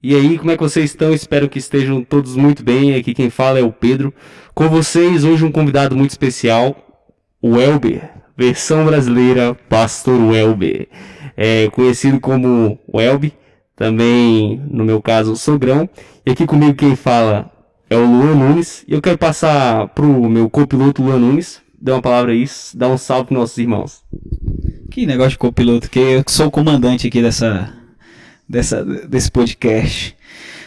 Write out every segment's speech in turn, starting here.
E aí, como é que vocês estão? Espero que estejam todos muito bem. Aqui quem fala é o Pedro. Com vocês, hoje um convidado muito especial, o Elber, versão brasileira, Pastor Welber. É conhecido como Welby, também, no meu caso, Sogrão. E aqui comigo quem fala é o Luan Nunes. E eu quero passar pro meu copiloto Luan Nunes. Dá uma palavra aí, dá um salve pros nossos irmãos. Que negócio de copiloto, que eu sou o comandante aqui dessa, dessa, desse podcast.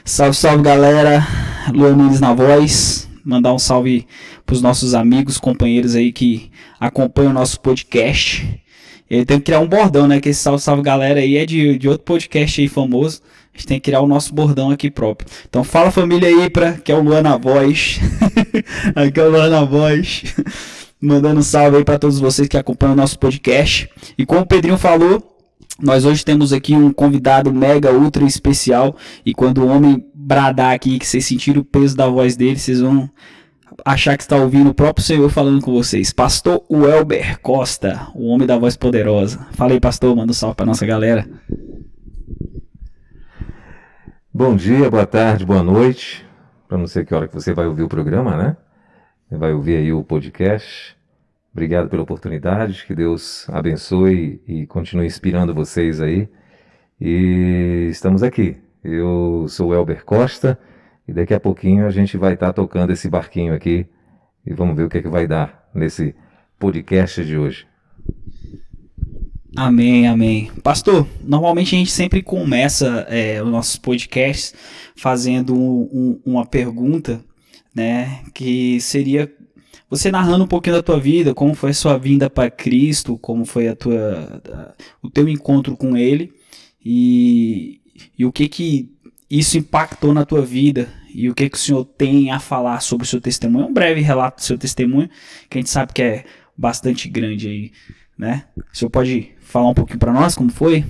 Salve, salve galera, Luan Nunes na voz. Mandar um salve pros nossos amigos, companheiros aí que acompanham o nosso podcast. Ele tem que criar um bordão, né? Que esse salve, salve galera aí é de, de outro podcast aí famoso. A gente tem que criar o nosso bordão aqui próprio. Então fala família aí, pra, que é o Luan na voz. aqui é o Luan na voz. Mandando um salve aí para todos vocês que acompanham o nosso podcast. E como o Pedrinho falou, nós hoje temos aqui um convidado mega ultra especial e quando o homem bradar aqui, que vocês sentirem o peso da voz dele, vocês vão achar que está ouvindo o próprio Senhor falando com vocês. Pastor Welber Costa, o homem da voz poderosa. Fala aí, pastor, manda um salve para nossa galera. Bom dia, boa tarde, boa noite. Para não sei que hora que você vai ouvir o programa, né? Vai ouvir aí o podcast. Obrigado pela oportunidade, que Deus abençoe e continue inspirando vocês aí. E estamos aqui. Eu sou o Elber Costa e daqui a pouquinho a gente vai estar tá tocando esse barquinho aqui e vamos ver o que, é que vai dar nesse podcast de hoje. Amém, amém. Pastor, normalmente a gente sempre começa é, os nossos podcasts fazendo um, um, uma pergunta, né, que seria você narrando um pouquinho da tua vida, como foi a sua vinda para Cristo, como foi a tua, o teu encontro com Ele e, e o que que isso impactou na tua vida e o que que o Senhor tem a falar sobre o seu testemunho. Um breve relato do seu testemunho, que a gente sabe que é bastante grande aí, né? O Senhor pode falar um pouquinho para nós como foi?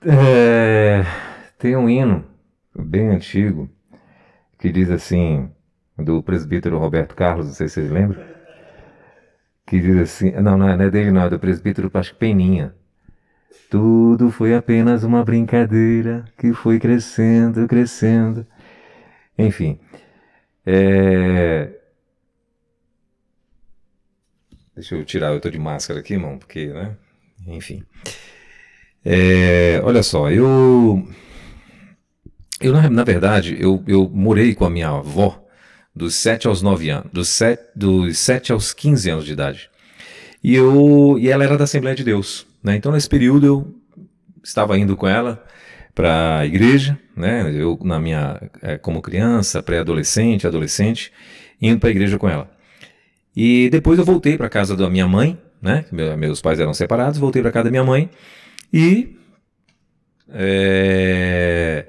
É, tem um hino bem antigo que diz assim, do presbítero Roberto Carlos, não sei se vocês lembram, que diz assim, não, não é dele não, é do presbítero que Peninha. Tudo foi apenas uma brincadeira que foi crescendo, crescendo. Enfim, é... Deixa eu tirar, eu tô de máscara aqui, irmão, porque, né? Enfim. É... Olha só, eu eu, na, verdade, eu, eu morei com a minha avó dos 7 aos 9 anos, dos 7, dos 7 aos 15 anos de idade. E, eu, e ela era da Assembleia de Deus. Né? Então, nesse período, eu estava indo com ela para a igreja, né? eu, na minha, é, como criança, pré-adolescente, adolescente, indo para a igreja com ela. E depois eu voltei para casa da minha mãe, né? Meus pais eram separados, voltei para casa da minha mãe e. É,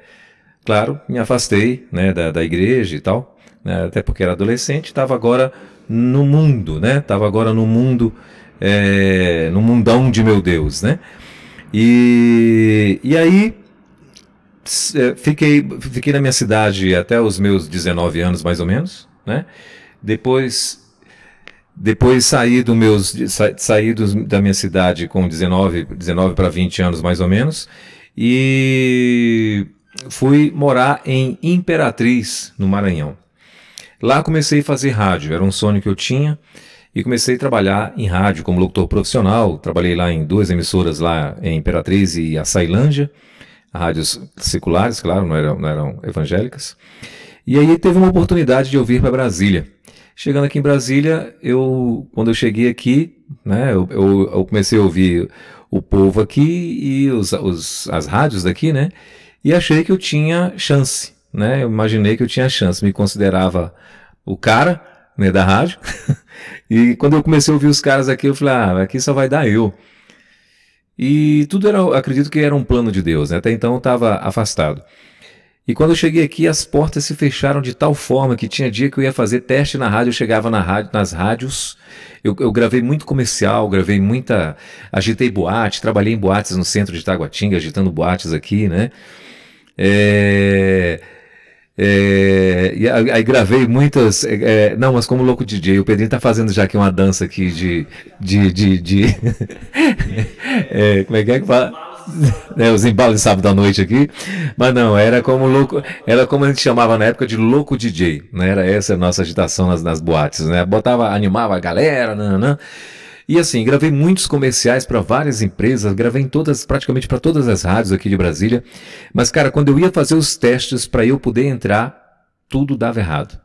Claro, me afastei né, da, da igreja e tal, né, até porque era adolescente, estava agora no mundo, né? Estava agora no mundo, é, no mundão de meu Deus, né? E, e aí é, fiquei, fiquei na minha cidade até os meus 19 anos, mais ou menos, né? Depois depois saí do meus sa, saí dos, da minha cidade com 19, 19 para 20 anos mais ou menos e fui morar em Imperatriz, no Maranhão. Lá comecei a fazer rádio, era um sonho que eu tinha, e comecei a trabalhar em rádio como locutor profissional. Trabalhei lá em duas emissoras lá em Imperatriz e Açailândia, rádios seculares, claro, não eram, não eram evangélicas. E aí teve uma oportunidade de eu vir para Brasília. Chegando aqui em Brasília, eu, quando eu cheguei aqui, né, eu, eu, eu comecei a ouvir o povo aqui e os, os, as rádios daqui, né? E achei que eu tinha chance, né? Eu imaginei que eu tinha chance, me considerava o cara, né, da rádio. e quando eu comecei a ouvir os caras aqui, eu falei, ah, aqui só vai dar eu. E tudo era, acredito que era um plano de Deus, né? Até então eu estava afastado. E quando eu cheguei aqui, as portas se fecharam de tal forma que tinha dia que eu ia fazer teste na rádio, eu chegava na rádio, nas rádios, eu, eu gravei muito comercial, gravei muita. agitei boate, trabalhei em boates no centro de Taguatinga, agitando boates aqui, né? É, é, e aí gravei muitas. É, é, não, mas como louco DJ, o Pedrinho tá fazendo já aqui uma dança aqui de. de, de, de é, como é que é que fala? né, os embalos de sábado à noite aqui, mas não, era como louco, era como a gente chamava na época de louco DJ, né? Era essa a nossa agitação nas, nas boates, né? Botava, animava a galera, nanã. E assim, gravei muitos comerciais para várias empresas, gravei todas, praticamente para todas as rádios aqui de Brasília. Mas cara, quando eu ia fazer os testes para eu poder entrar, tudo dava errado.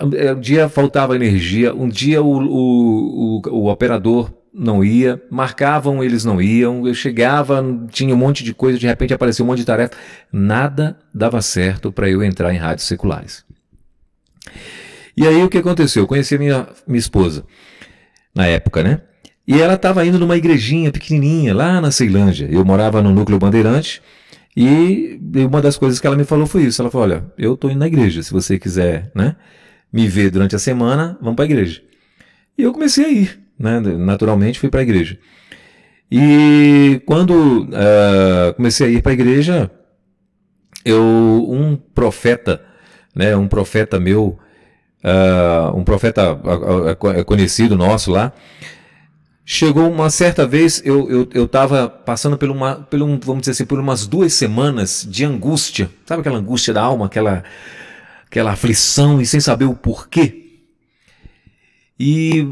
Um dia faltava energia, um dia o, o, o, o operador não ia, marcavam, eles não iam, eu chegava, tinha um monte de coisa, de repente apareceu um monte de tarefa, nada dava certo para eu entrar em rádios seculares. E aí o que aconteceu? Eu conheci a minha, minha esposa, na época, né? E ela estava indo numa igrejinha pequenininha, lá na Ceilândia. Eu morava no núcleo Bandeirante, e uma das coisas que ela me falou foi isso. Ela falou, olha, eu estou indo na igreja, se você quiser, né, me ver durante a semana, vamos para a igreja. E eu comecei a ir né? Naturalmente fui para a igreja. E quando uh, comecei a ir para a igreja, eu um profeta, né? Um profeta meu, uh, um profeta uh, conhecido nosso lá, chegou uma certa vez, eu eu estava passando por uma, por um, vamos dizer assim, por umas duas semanas de angústia, sabe aquela angústia da alma, aquela aquela aflição e sem saber o porquê. E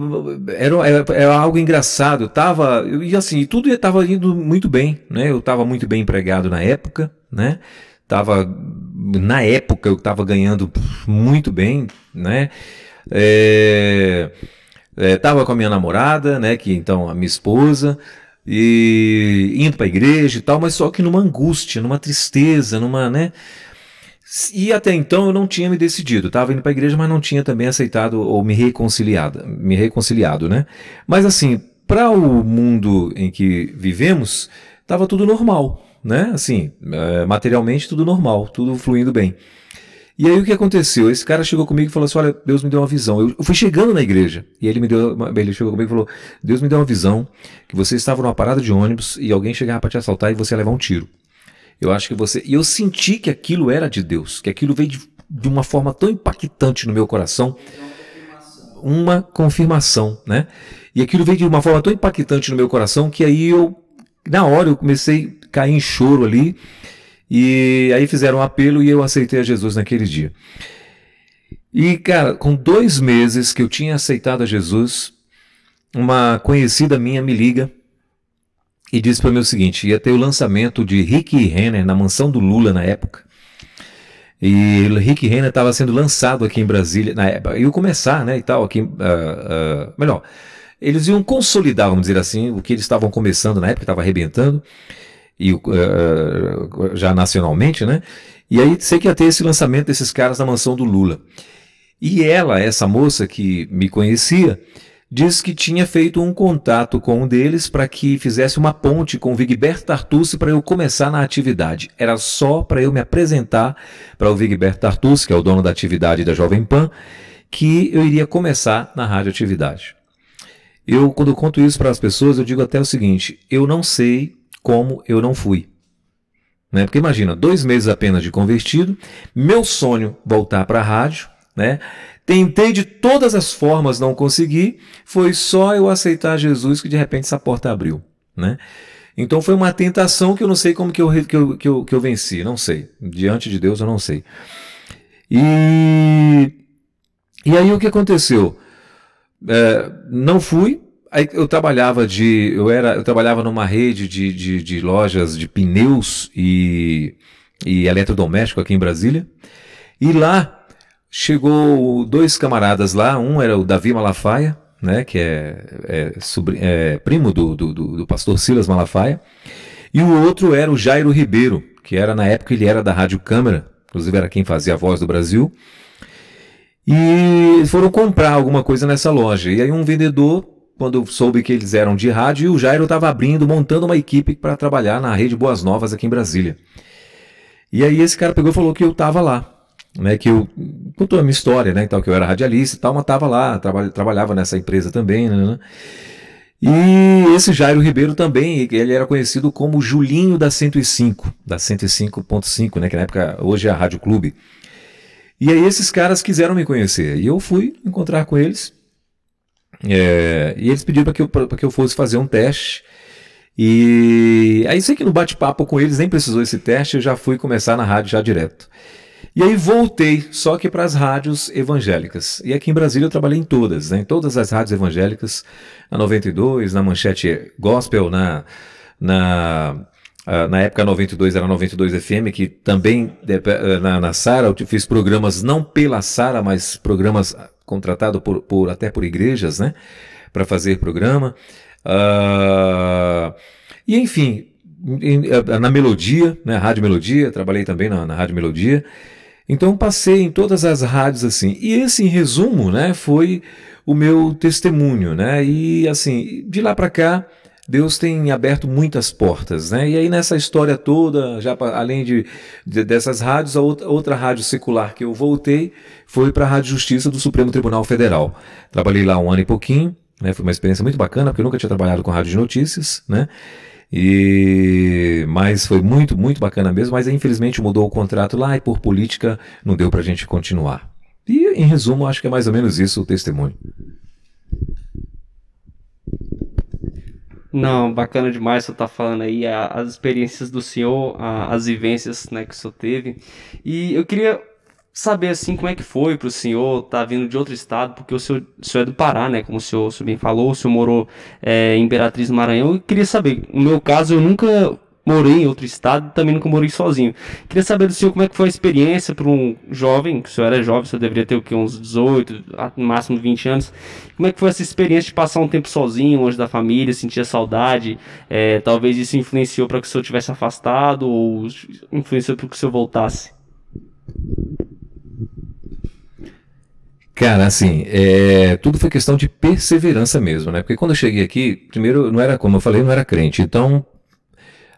era, era, era, algo engraçado. Eu tava, e assim, tudo estava indo muito bem, né? Eu estava muito bem empregado na época, né? Tava, na época eu estava ganhando muito bem, né? É, é, tava com a minha namorada, né? Que então a minha esposa e indo para a igreja e tal, mas só que numa angústia, numa tristeza, numa, né? E até então eu não tinha me decidido. Estava indo para a igreja, mas não tinha também aceitado ou me reconciliado, me reconciliado, né? Mas assim, para o mundo em que vivemos, estava tudo normal, né? Assim, é, materialmente tudo normal, tudo fluindo bem. E aí o que aconteceu? Esse cara chegou comigo e falou assim: Olha, Deus me deu uma visão. Eu, fui chegando na igreja e ele me deu, uma, ele chegou comigo e falou: Deus me deu uma visão que você estava numa parada de ônibus e alguém chegava para te assaltar e você ia levar um tiro. Eu acho que você. E eu senti que aquilo era de Deus, que aquilo veio de, de uma forma tão impactante no meu coração. Uma confirmação, né? E aquilo veio de uma forma tão impactante no meu coração que aí eu, na hora, eu comecei cair em choro ali. E aí fizeram um apelo e eu aceitei a Jesus naquele dia. E, cara, com dois meses que eu tinha aceitado a Jesus, uma conhecida minha me liga e disse para mim o seguinte: ia ter o lançamento de Rick Renner na mansão do Lula na época. E Rick Renner estava sendo lançado aqui em Brasília na época. Ia começar, né, e tal, aqui, uh, uh, melhor, eles iam consolidar, vamos dizer assim, o que eles estavam começando na época, estava arrebentando, e uh, já nacionalmente, né? E aí sei que ia ter esse lançamento desses caras na mansão do Lula. E ela, essa moça que me conhecia, diz que tinha feito um contato com um deles para que fizesse uma ponte com o Vigbert Tartucci para eu começar na atividade. Era só para eu me apresentar para o Vigbert Tartucci, que é o dono da atividade da Jovem Pan, que eu iria começar na radioatividade. Eu, quando conto isso para as pessoas, eu digo até o seguinte: eu não sei como eu não fui. Né? Porque imagina, dois meses apenas de convertido, meu sonho voltar para a rádio, né? Tentei de todas as formas, não consegui. Foi só eu aceitar Jesus que de repente essa porta abriu, né? Então foi uma tentação que eu não sei como que eu, que eu, que eu, que eu venci, não sei. Diante de Deus eu não sei. E, e aí o que aconteceu? É, não fui. Aí eu trabalhava de. Eu, era, eu trabalhava numa rede de, de, de lojas de pneus e, e eletrodoméstico aqui em Brasília. E lá Chegou dois camaradas lá, um era o Davi Malafaia, né, que é, é, é primo do, do, do, pastor Silas Malafaia, e o outro era o Jairo Ribeiro, que era na época ele era da Rádio Câmara, inclusive era quem fazia a voz do Brasil, e foram comprar alguma coisa nessa loja. E aí um vendedor, quando soube que eles eram de rádio, e o Jairo estava abrindo, montando uma equipe para trabalhar na Rede Boas Novas aqui em Brasília. E aí esse cara pegou e falou que eu estava lá né, que eu contou a minha história, né, então que eu era radialista e tal, mas estava lá, traba, trabalhava nessa empresa também, né, né, E esse Jairo Ribeiro também, ele era conhecido como Julinho da 105, da 105.5, né, que na época hoje é a Rádio Clube. E aí esses caras quiseram me conhecer e eu fui encontrar com eles. É, e eles pediram para que, eu, que eu fosse fazer um teste. E aí sei que no bate-papo com eles nem precisou esse teste, eu já fui começar na rádio já direto. E aí voltei, só que para as rádios evangélicas. E aqui em Brasília eu trabalhei em todas, né? em todas as rádios evangélicas, na 92, na Manchete Gospel, na, na, na época 92 era 92 FM, que também na, na Sara eu fiz programas não pela Sara, mas programas contratados por, por, até por igrejas, né? Para fazer programa. Uh, e enfim, na Melodia, né, Rádio Melodia, trabalhei também na, na Rádio Melodia. Então passei em todas as rádios assim. E esse, em resumo, né, foi o meu testemunho, né? E assim, de lá para cá, Deus tem aberto muitas portas, né? E aí nessa história toda, já além de, de dessas rádios, a outra, outra rádio secular que eu voltei foi para a Rádio Justiça do Supremo Tribunal Federal. Trabalhei lá um ano e pouquinho, né? Foi uma experiência muito bacana, porque eu nunca tinha trabalhado com rádio de notícias, né? E mas foi muito, muito bacana mesmo, mas infelizmente mudou o contrato lá e por política não deu para a gente continuar. E em resumo, acho que é mais ou menos isso o testemunho. Não, bacana demais você tá falando aí as experiências do senhor, as vivências né, que o senhor teve. E eu queria saber assim como é que foi para o senhor estar tá vindo de outro estado, porque o senhor, o senhor é do Pará, né? Como o senhor, o senhor bem falou, o senhor morou é, em Imperatriz do Maranhão. Eu queria saber, no meu caso, eu nunca morei em outro estado, também nunca morei sozinho. Queria saber do senhor como é que foi a experiência para um jovem, que o senhor era jovem, o senhor deveria ter o que, uns 18, no máximo 20 anos. Como é que foi essa experiência de passar um tempo sozinho, longe da família, sentir a saudade? É, talvez isso influenciou para que o senhor tivesse afastado ou influenciou para que o senhor voltasse? Cara, assim, é, tudo foi questão de perseverança mesmo, né? Porque quando eu cheguei aqui, primeiro, não era, como eu falei, não era crente. Então,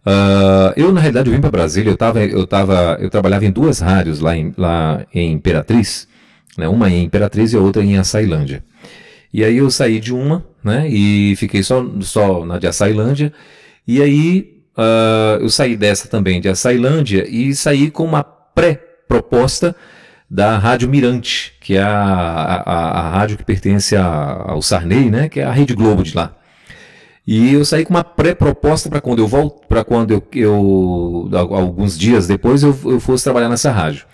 uh, eu, na realidade, eu vim para Brasília, eu, tava, eu, tava, eu trabalhava em duas rádios lá em, lá em Imperatriz, né? uma em Imperatriz e a outra em Açailândia. E aí eu saí de uma, né? E fiquei só, só na de Açailândia. E aí uh, eu saí dessa também, de Açailândia, e saí com uma pré-proposta da Rádio Mirante, que é a, a, a rádio que pertence a, ao Sarney, né, que é a Rede Globo de lá. E eu saí com uma pré-proposta para quando eu volto, para quando eu, eu, alguns dias depois eu, eu fosse trabalhar nessa rádio.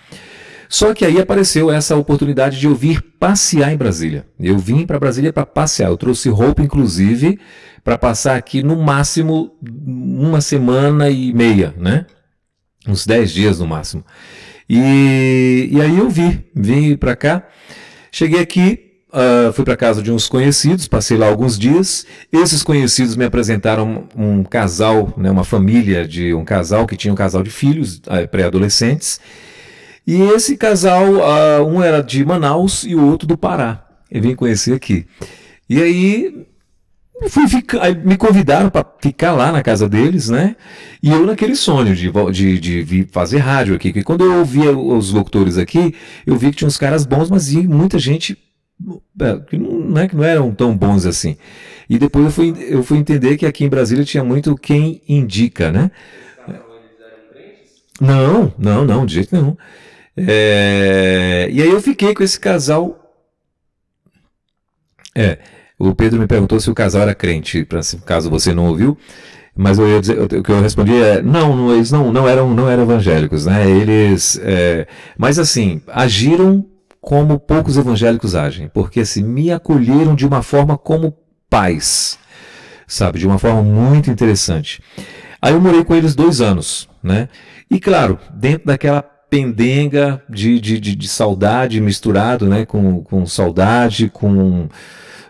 Só que aí apareceu essa oportunidade de eu vir passear em Brasília. Eu vim para Brasília para passear. Eu trouxe roupa, inclusive, para passar aqui no máximo uma semana e meia, né? Uns dez dias no máximo. E, e aí eu vi, vim para cá. Cheguei aqui, Uh, fui para casa de uns conhecidos, passei lá alguns dias. Esses conhecidos me apresentaram um, casal, né, uma família de um casal que tinha um casal de filhos uh, pré-adolescentes. E esse casal, uh, um era de Manaus e o outro do Pará. Eu vim conhecer aqui. E aí fui ficar, me convidaram para ficar lá na casa deles, né? E eu naquele sonho de, de, de, fazer rádio aqui. Que quando eu ouvia os locutores aqui, eu vi que tinha uns caras bons, mas muita gente que não, né, que não eram tão bons assim. E depois eu fui, eu fui entender que aqui em Brasília tinha muito quem indica, né? Não, não, não, de jeito nenhum. É, e aí eu fiquei com esse casal. É. O Pedro me perguntou se o casal era crente, pra, caso você não ouviu. Mas eu ia dizer, o que eu respondi é, não, eles não, não eram, não eram evangélicos, né? Eles, é, mas assim, agiram como poucos evangélicos agem, porque assim, me acolheram de uma forma como pais, sabe, de uma forma muito interessante. Aí eu morei com eles dois anos, né? E claro, dentro daquela pendenga de, de, de, de saudade misturado, né, com, com saudade, com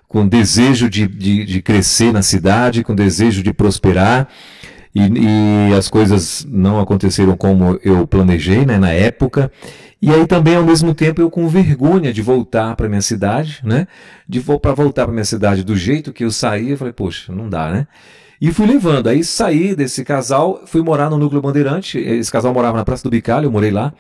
com desejo de, de, de crescer na cidade, com desejo de prosperar. E, e, as coisas não aconteceram como eu planejei né, na época. E aí também, ao mesmo tempo, eu com vergonha de voltar para minha cidade, né? De para voltar para minha cidade do jeito que eu saí, eu falei, poxa, não dá, né? E fui levando. Aí saí desse casal, fui morar no Núcleo Bandeirante. Esse casal morava na Praça do Bicalho, eu morei lá.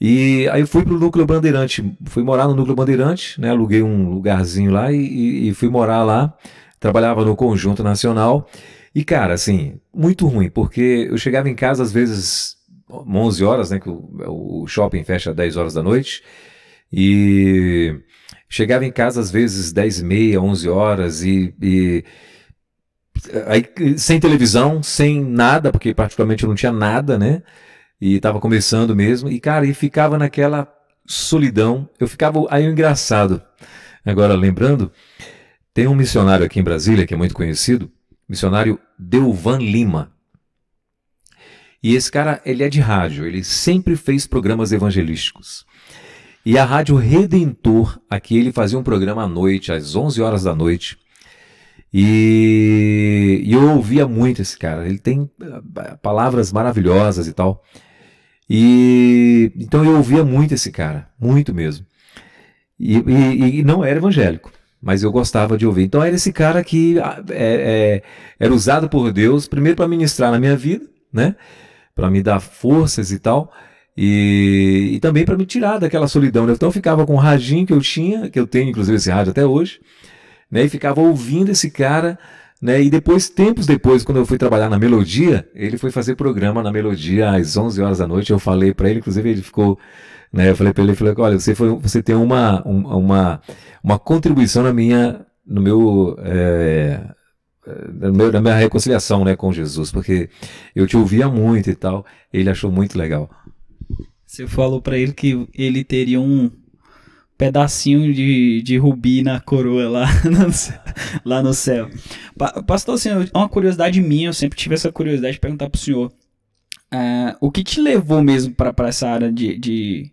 E aí fui pro Núcleo Bandeirante, fui morar no Núcleo Bandeirante, né? Aluguei um lugarzinho lá e, e fui morar lá. Trabalhava no Conjunto Nacional. E, cara, assim, muito ruim, porque eu chegava em casa às vezes 11 horas, né? Que o, o shopping fecha às 10 horas da noite. E chegava em casa às vezes 10 e meia, 11 horas e, e aí, sem televisão, sem nada, porque particularmente eu não tinha nada, né? E estava começando mesmo. E, cara, e ficava naquela solidão. Eu ficava. Aí o engraçado, agora lembrando, tem um missionário aqui em Brasília que é muito conhecido, missionário Delvan Lima. E esse cara, ele é de rádio, ele sempre fez programas evangelísticos. E a Rádio Redentor, aqui ele fazia um programa à noite, às 11 horas da noite. E, e eu ouvia muito esse cara. Ele tem ah, palavras maravilhosas e tal. E então eu ouvia muito esse cara, muito mesmo. E, e, e não era evangélico, mas eu gostava de ouvir. Então era esse cara que ah, é, é, era usado por Deus, primeiro para ministrar na minha vida, né? Para me dar forças e tal. E, e também para me tirar daquela solidão. Né? Então eu ficava com o radinho que eu tinha, que eu tenho inclusive esse rádio até hoje, né? E ficava ouvindo esse cara né? E depois, tempos depois, quando eu fui trabalhar na Melodia, ele foi fazer programa na Melodia às 11 horas da noite. Eu falei para ele, inclusive ele ficou, né? Eu falei para ele, falei, olha, você foi, você tem uma, uma, uma contribuição na minha, no meu, é, na minha reconciliação, né, com Jesus, porque eu te ouvia muito e tal. Ele achou muito legal. Você falou para ele que ele teria um pedacinho de, de rubi na coroa lá no, lá no céu. Pastor, assim, uma curiosidade minha, eu sempre tive essa curiosidade de perguntar pro senhor. Uh, o que te levou mesmo para essa área de, de,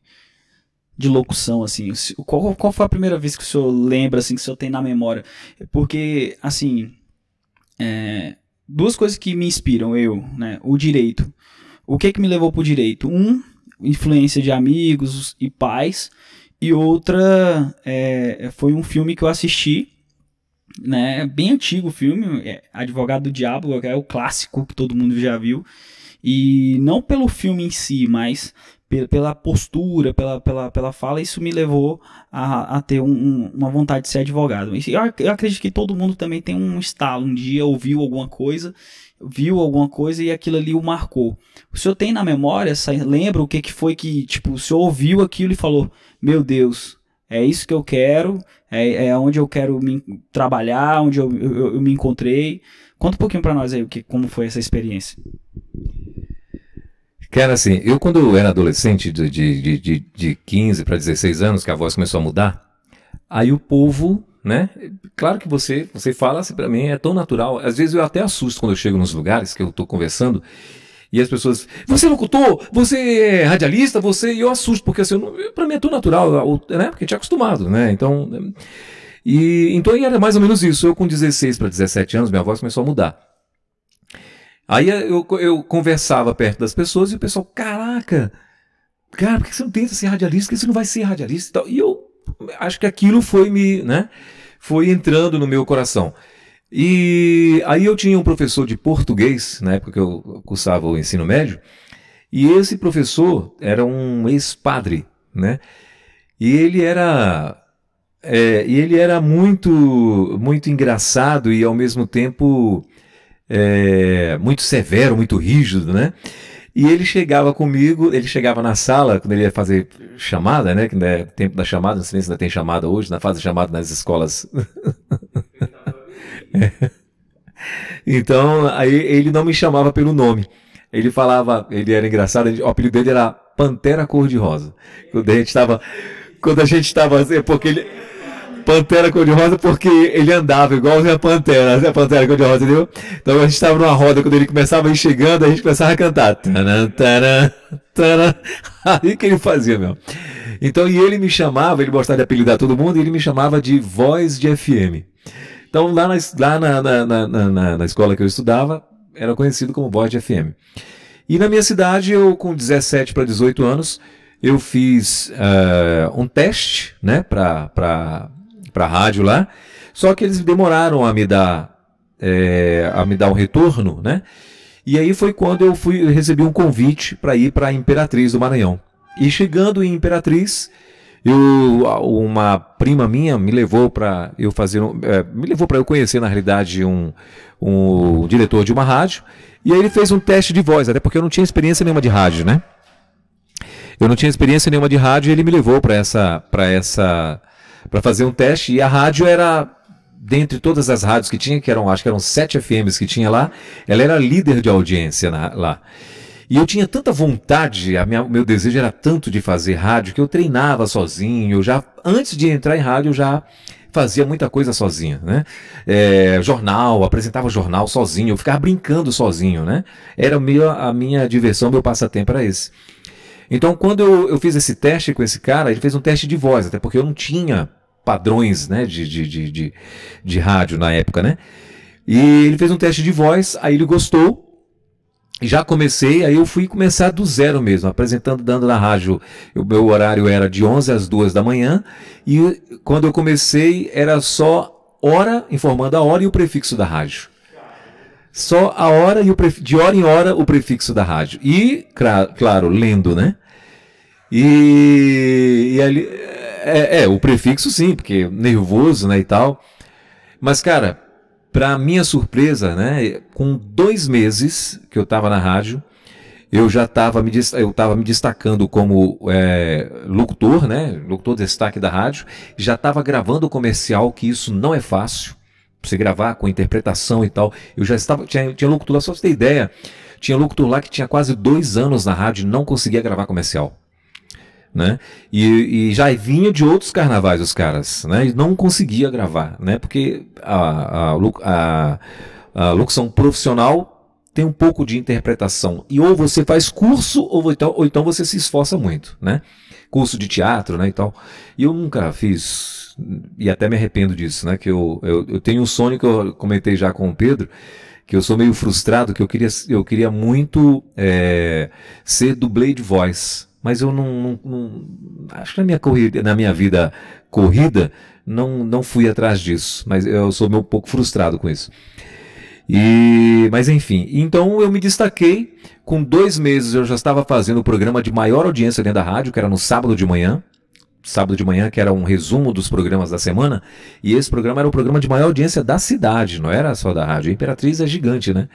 de, locução, assim? Qual, qual foi a primeira vez que o senhor lembra, assim, que o senhor tem na memória? Porque, assim, é, duas coisas que me inspiram, eu, né? O direito. O que que me levou pro direito? Um, influência de amigos e pais. E outra é, foi um filme que eu assisti, né? Bem antigo o filme, é Advogado do Diabo, é o clássico que todo mundo já viu. E não pelo filme em si, mas pela postura, pela, pela, pela fala, isso me levou a, a ter um, um, uma vontade de ser advogado. Eu, eu acredito que todo mundo também tem um estalo, um dia ouviu alguma coisa viu alguma coisa e aquilo ali o marcou. O senhor tem na memória, lembra o que, que foi que, tipo, o senhor ouviu aquilo e falou: Meu Deus, é isso que eu quero, é, é onde eu quero me trabalhar, onde eu, eu, eu me encontrei. Conta um pouquinho para nós aí o que, como foi essa experiência. Cara, assim, eu quando era adolescente, de, de, de, de 15 para 16 anos, que a voz começou a mudar, aí o povo né? Claro que você, você fala assim para mim, é tão natural. Às vezes eu até assusto quando eu chego nos lugares que eu tô conversando e as pessoas, você é locutor, você é radialista, você, e eu assusto, porque assim, para mim é tão natural, né? Porque tinha acostumado, né? Então, e então era mais ou menos isso. Eu com 16 para 17 anos, minha voz começou a mudar. Aí eu, eu conversava perto das pessoas e o pessoal, caraca, cara, por que você não tenta ser radialista? Por que você não vai ser radialista e tal? E eu acho que aquilo foi me, né, foi entrando no meu coração. E aí eu tinha um professor de português, na época que eu cursava o ensino médio, e esse professor era um ex-padre, né? E ele era é, e ele era muito muito engraçado e ao mesmo tempo é, muito severo, muito rígido, né? E ele chegava comigo, ele chegava na sala, quando ele ia fazer chamada, né? Que não é tempo da chamada, não sei se ainda tem chamada hoje, na fase de chamada nas escolas. é. Então, aí ele não me chamava pelo nome. Ele falava, ele era engraçado, o apelido dele era Pantera Cor-de-Rosa. Quando a gente estava. Quando a gente estava. É porque ele Pantera cor-de-rosa porque ele andava igual a Pantera, a Pantera cor-de-rosa, entendeu? Então a gente estava numa roda, quando ele começava a ir chegando, a gente começava a cantar. Taran, taran, taran. Aí que ele fazia, meu. Então, e ele me chamava, ele gostava de apelidar todo mundo, e ele me chamava de voz de FM. Então, lá na, lá na, na, na, na escola que eu estudava, era conhecido como voz de FM. E na minha cidade, eu com 17 para 18 anos, eu fiz uh, um teste, né, para para a rádio lá. Só que eles demoraram a me dar é, a me dar um retorno, né? E aí foi quando eu fui recebi um convite para ir para Imperatriz do Maranhão. E chegando em Imperatriz, eu, uma prima minha me levou para eu fazer, é, me levou para eu conhecer na realidade um, um diretor de uma rádio. E aí ele fez um teste de voz, até porque eu não tinha experiência nenhuma de rádio, né? Eu não tinha experiência nenhuma de rádio e ele me levou para essa, para essa para fazer um teste e a rádio era dentre todas as rádios que tinha, que eram, acho que eram sete FMs que tinha lá, ela era líder de audiência na, lá. E eu tinha tanta vontade, a minha, meu desejo era tanto de fazer rádio, que eu treinava sozinho, eu já, antes de entrar em rádio, eu já fazia muita coisa sozinho, né? É, jornal, apresentava jornal sozinho, eu ficava brincando sozinho, né? Era meio a minha diversão, meu passatempo era esse. Então, quando eu, eu fiz esse teste com esse cara, ele fez um teste de voz, até porque eu não tinha padrões né, de, de, de, de, de rádio na época, né? E ele fez um teste de voz, aí ele gostou, já comecei, aí eu fui começar do zero mesmo, apresentando, dando na rádio. O meu horário era de 11 às 2 da manhã, e quando eu comecei era só hora, informando a hora e o prefixo da rádio. Só a hora e o de hora em hora o prefixo da rádio. E, claro, lendo, né? E, e ali. É, é, o prefixo sim, porque nervoso, né, e tal. Mas, cara, para minha surpresa, né, com dois meses que eu estava na rádio, eu já estava me, eu tava me destacando como é, locutor, né, locutor de destaque da rádio, já estava gravando comercial, que isso não é fácil, você gravar com interpretação e tal. Eu já estava, tinha, tinha locutor lá, só pra você ter ideia, tinha locutor lá que tinha quase dois anos na rádio e não conseguia gravar comercial né? E, e, já vinha de outros carnavais os caras, né? E não conseguia gravar, né? Porque a, a, a, a locução profissional tem um pouco de interpretação. E ou você faz curso, ou então, ou então você se esforça muito, né? Curso de teatro, né, e tal. E eu nunca fiz, e até me arrependo disso, né? Que eu, eu, eu tenho um sonho que eu comentei já com o Pedro, que eu sou meio frustrado, que eu queria, eu queria muito é, ser dublê de voz, mas eu não, não, não, acho que na minha corrida, na minha vida corrida, não, não fui atrás disso, mas eu sou meio um pouco frustrado com isso. E, mas enfim, então eu me destaquei. Com dois meses eu já estava fazendo o programa de maior audiência dentro da rádio, que era no sábado de manhã. Sábado de manhã, que era um resumo dos programas da semana. E esse programa era o programa de maior audiência da cidade, não era só da rádio. A Imperatriz é gigante, né?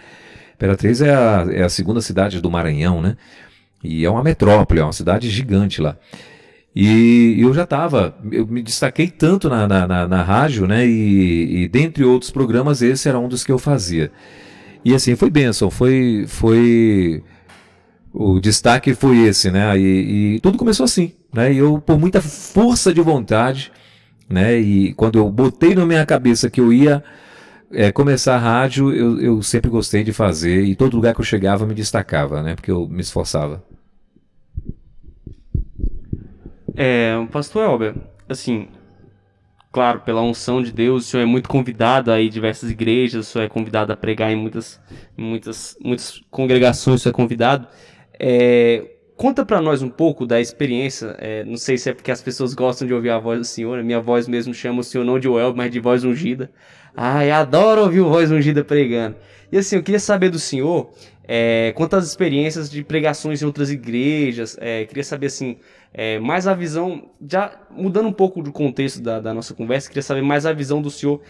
Imperatriz é a, é a segunda cidade do Maranhão, né? E é uma metrópole, é uma cidade gigante lá. E eu já estava, eu me destaquei tanto na, na, na, na rádio, né? E, e, dentre outros programas, esse era um dos que eu fazia. E assim, foi bênção, foi. foi o destaque foi esse, né? E, e, tudo começou assim, né? E eu, por muita força de vontade, né? E quando eu botei na minha cabeça que eu ia é, começar a rádio, eu, eu sempre gostei de fazer, e todo lugar que eu chegava me destacava, né? Porque eu me esforçava. É, pastor Elber, assim, claro, pela unção de Deus, o senhor é muito convidado aí diversas igrejas, o senhor é convidado a pregar em muitas, muitas, muitas congregações, o senhor é convidado. É, conta para nós um pouco da experiência, é, não sei se é porque as pessoas gostam de ouvir a voz do senhor, minha voz mesmo chama o senhor não de Elber, mas de voz ungida. Ai, adoro ouvir voz ungida pregando. E assim, eu queria saber do senhor é, quantas experiências de pregações em outras igrejas, é, queria saber assim, é, mais a visão, já mudando um pouco do contexto da, da, nossa conversa, queria saber mais a visão do senhor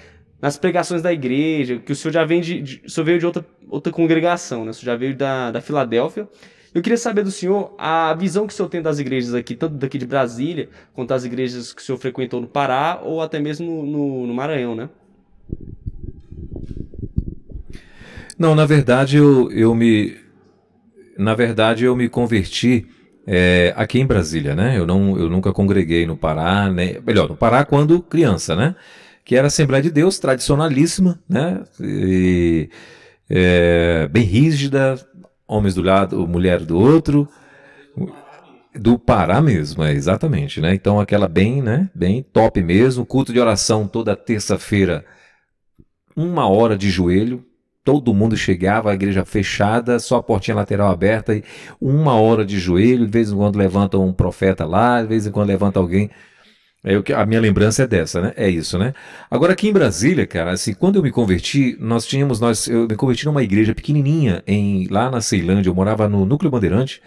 nas pregações da igreja, que o senhor já vem de, de o senhor veio de outra, outra congregação, né? O senhor já veio da, da Filadélfia. Eu queria saber do senhor a visão que o senhor tem das igrejas aqui, tanto daqui de Brasília, quanto das igrejas que o senhor frequentou no Pará, ou até mesmo no, no, no Maranhão, né? Não, na verdade eu, eu me. Na verdade eu me converti é, aqui em Brasília, né? Eu, não, eu nunca congreguei no Pará, né? melhor, no Pará quando criança, né? Que era Assembleia de Deus, tradicionalíssima, né? E, é, bem rígida, homens do lado, mulher do outro. Do Pará mesmo, é, exatamente, né? Então aquela bem, né? Bem top mesmo. Culto de oração toda terça-feira, uma hora de joelho, todo mundo chegava, a igreja fechada, só a portinha lateral aberta, e uma hora de joelho, de vez em quando levanta um profeta lá, de vez em quando levanta alguém. É, eu, a minha lembrança é dessa, né? É isso, né? Agora aqui em Brasília, cara, assim, quando eu me converti, nós tínhamos, nós, eu me converti numa igreja pequenininha em lá na Ceilândia, eu morava no Núcleo Bandeirante,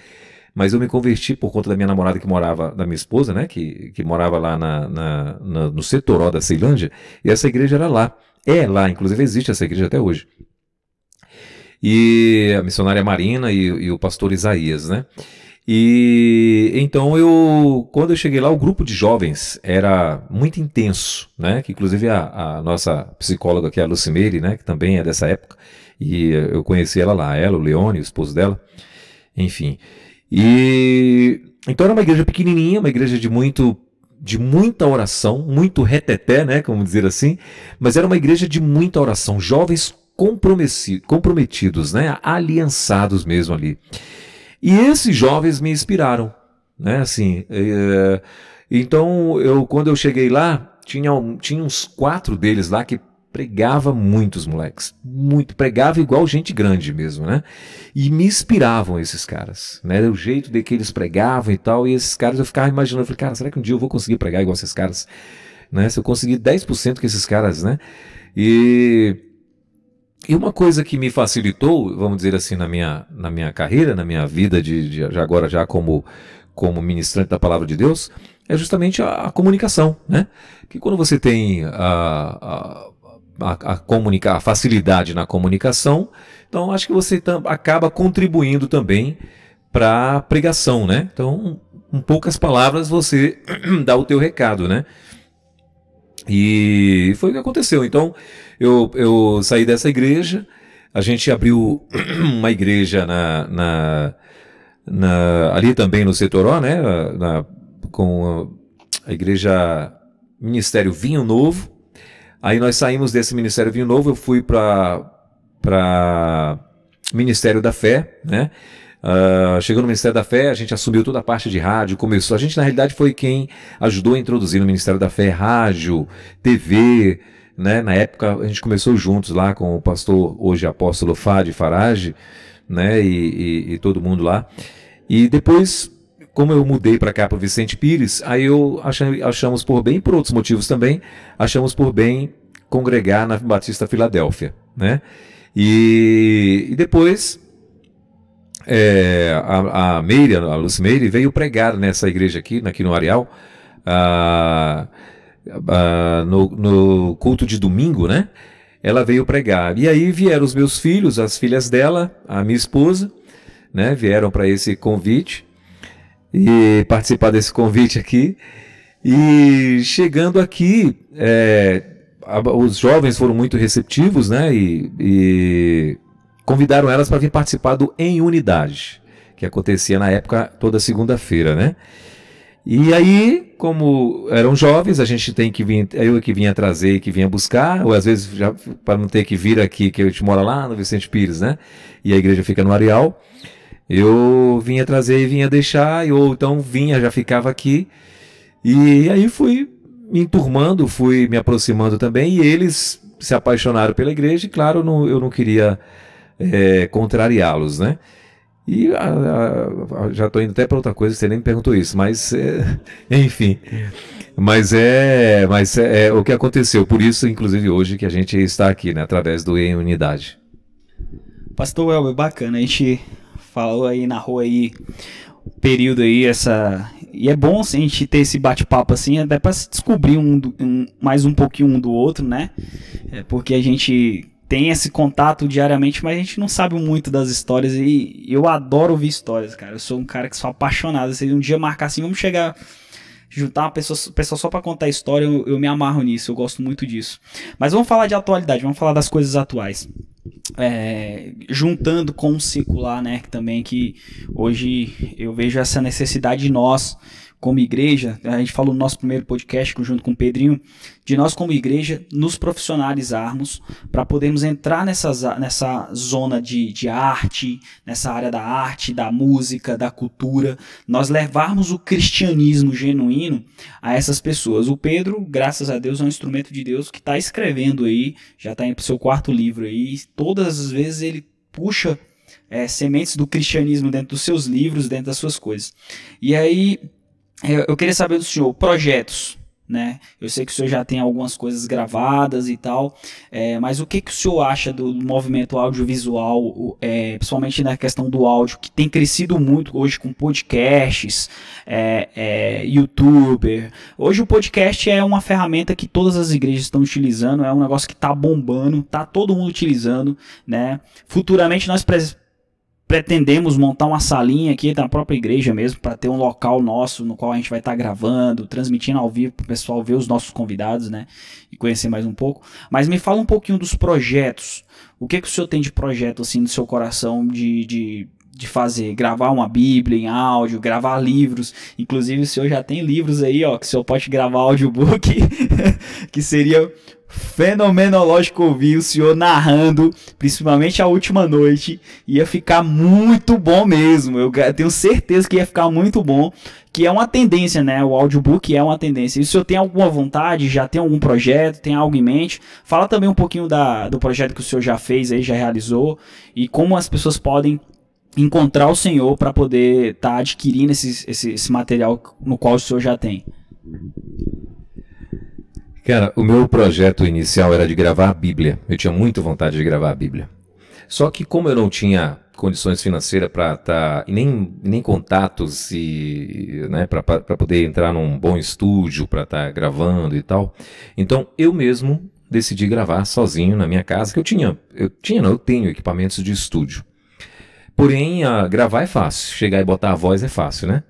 mas eu me converti por conta da minha namorada que morava, da minha esposa, né? Que, que morava lá na, na, na no setoró da Ceilândia, e essa igreja era lá. É lá, inclusive existe essa igreja até hoje e a missionária Marina e, e o pastor Isaías, né? E então eu, quando eu cheguei lá, o grupo de jovens era muito intenso, né? Que inclusive a, a nossa psicóloga aqui, a Lucimeire, né? Que também é dessa época, e eu conheci ela lá, ela, o Leone, o esposo dela, enfim. E então era uma igreja pequenininha, uma igreja de muito de muita oração, muito reteté, né, como dizer assim, mas era uma igreja de muita oração, jovens comprometidos, né, aliançados mesmo ali. E esses jovens me inspiraram, né, assim, é, então eu quando eu cheguei lá tinha, tinha uns quatro deles lá que pregava muitos moleques, muito pregava igual gente grande mesmo, né? E me inspiravam esses caras, né? O jeito de que eles pregavam e tal, e esses caras eu ficava imaginando, eu falei, cara, será que um dia eu vou conseguir pregar igual esses caras, né? Se eu conseguir 10% com esses caras, né? E e uma coisa que me facilitou, vamos dizer assim, na minha, na minha carreira, na minha vida de, de, de agora já como como ministrante da palavra de Deus, é justamente a, a comunicação, né? Que quando você tem a, a a, comunicar, a facilidade na comunicação. Então, acho que você acaba contribuindo também para a pregação, né? Então, em poucas palavras, você dá o teu recado, né? E foi o que aconteceu. Então, eu, eu saí dessa igreja, a gente abriu uma igreja na, na, na ali também no Setoró, né? Na, com a igreja Ministério Vinho Novo, Aí nós saímos desse Ministério Vinho Novo, eu fui para Ministério da Fé, né? Uh, chegou no Ministério da Fé, a gente assumiu toda a parte de rádio, começou. A gente, na realidade, foi quem ajudou a introduzir no Ministério da Fé rádio, TV, né? Na época, a gente começou juntos lá com o pastor, hoje apóstolo Fadi Farage, né? E, e, e todo mundo lá. E depois como eu mudei para cá para Vicente Pires, aí eu achamos por bem, por outros motivos também, achamos por bem congregar na Batista Filadélfia, né? E, e depois é, a, a Meire, a Lucimeire, veio pregar nessa igreja aqui, aqui no Areal, no, no culto de domingo, né? Ela veio pregar. E aí vieram os meus filhos, as filhas dela, a minha esposa, né? Vieram para esse convite e participar desse convite aqui. E chegando aqui, é, os jovens foram muito receptivos, né? E, e convidaram elas para vir participar do Em Unidade, que acontecia na época toda segunda-feira, né? E aí, como eram jovens, a gente tem que vir, eu que vinha trazer, que vinha buscar, ou às vezes para não ter que vir aqui, que a gente mora lá no Vicente Pires, né? E a igreja fica no Areal eu vinha trazer e vinha deixar, ou então vinha, já ficava aqui. E aí fui me enturmando, fui me aproximando também, e eles se apaixonaram pela igreja, e claro, não, eu não queria é, contrariá-los, né? E a, a, a, já estou indo até para outra coisa, você nem me perguntou isso, mas é, enfim. Mas é, mas é, é, o que aconteceu. Por isso, inclusive, hoje que a gente está aqui, né, através do Em Unidade. Pastor Elber, bacana. A gente falou aí, narrou aí o período aí, essa. E é bom assim, a gente ter esse bate-papo assim, até para se descobrir um, um, mais um pouquinho um do outro, né? É porque a gente tem esse contato diariamente, mas a gente não sabe muito das histórias e eu adoro ouvir histórias, cara. Eu sou um cara que sou apaixonado. Se um dia marcar assim, vamos chegar juntar uma pessoa, pessoa só para contar história, eu, eu me amarro nisso, eu gosto muito disso. Mas vamos falar de atualidade, vamos falar das coisas atuais é, juntando com o circular, né, também que hoje eu vejo essa necessidade de nós como igreja, a gente falou no nosso primeiro podcast junto com o Pedrinho, de nós como igreja nos profissionalizarmos para podermos entrar nessa, nessa zona de, de arte, nessa área da arte, da música, da cultura, nós levarmos o cristianismo genuíno a essas pessoas. O Pedro, graças a Deus, é um instrumento de Deus que está escrevendo aí, já está em seu quarto livro aí, todas as vezes ele puxa é, sementes do cristianismo dentro dos seus livros, dentro das suas coisas. E aí eu queria saber do senhor, projetos, né? Eu sei que o senhor já tem algumas coisas gravadas e tal, é, mas o que, que o senhor acha do movimento audiovisual, é, principalmente na questão do áudio, que tem crescido muito hoje com podcasts, é, é, youtuber. Hoje o podcast é uma ferramenta que todas as igrejas estão utilizando, é um negócio que está bombando, tá todo mundo utilizando, né? Futuramente nós pretendemos montar uma salinha aqui na própria igreja mesmo, para ter um local nosso no qual a gente vai estar tá gravando, transmitindo ao vivo para o pessoal ver os nossos convidados, né? E conhecer mais um pouco. Mas me fala um pouquinho dos projetos. O que, que o senhor tem de projeto assim no seu coração de, de de fazer, gravar uma Bíblia em áudio, gravar livros. Inclusive, o senhor já tem livros aí, ó, que o senhor pode gravar audiobook, que seria fenomenológico ouvir o senhor narrando, principalmente a última noite. Ia ficar muito bom mesmo. Eu tenho certeza que ia ficar muito bom. Que é uma tendência, né? O audiobook é uma tendência. E o senhor tem alguma vontade, já tem algum projeto, tem algo em mente, fala também um pouquinho da, do projeto que o senhor já fez aí, já realizou, e como as pessoas podem encontrar o Senhor para poder estar tá adquirindo esse, esse, esse material no qual o Senhor já tem? Cara, o meu projeto inicial era de gravar a Bíblia. Eu tinha muita vontade de gravar a Bíblia. Só que como eu não tinha condições financeiras para estar tá, nem, nem contatos e né, para poder entrar num bom estúdio para estar tá gravando e tal, então eu mesmo decidi gravar sozinho na minha casa que eu tinha eu tinha não, eu tenho equipamentos de estúdio Porém, gravar é fácil, chegar e botar a voz é fácil, né?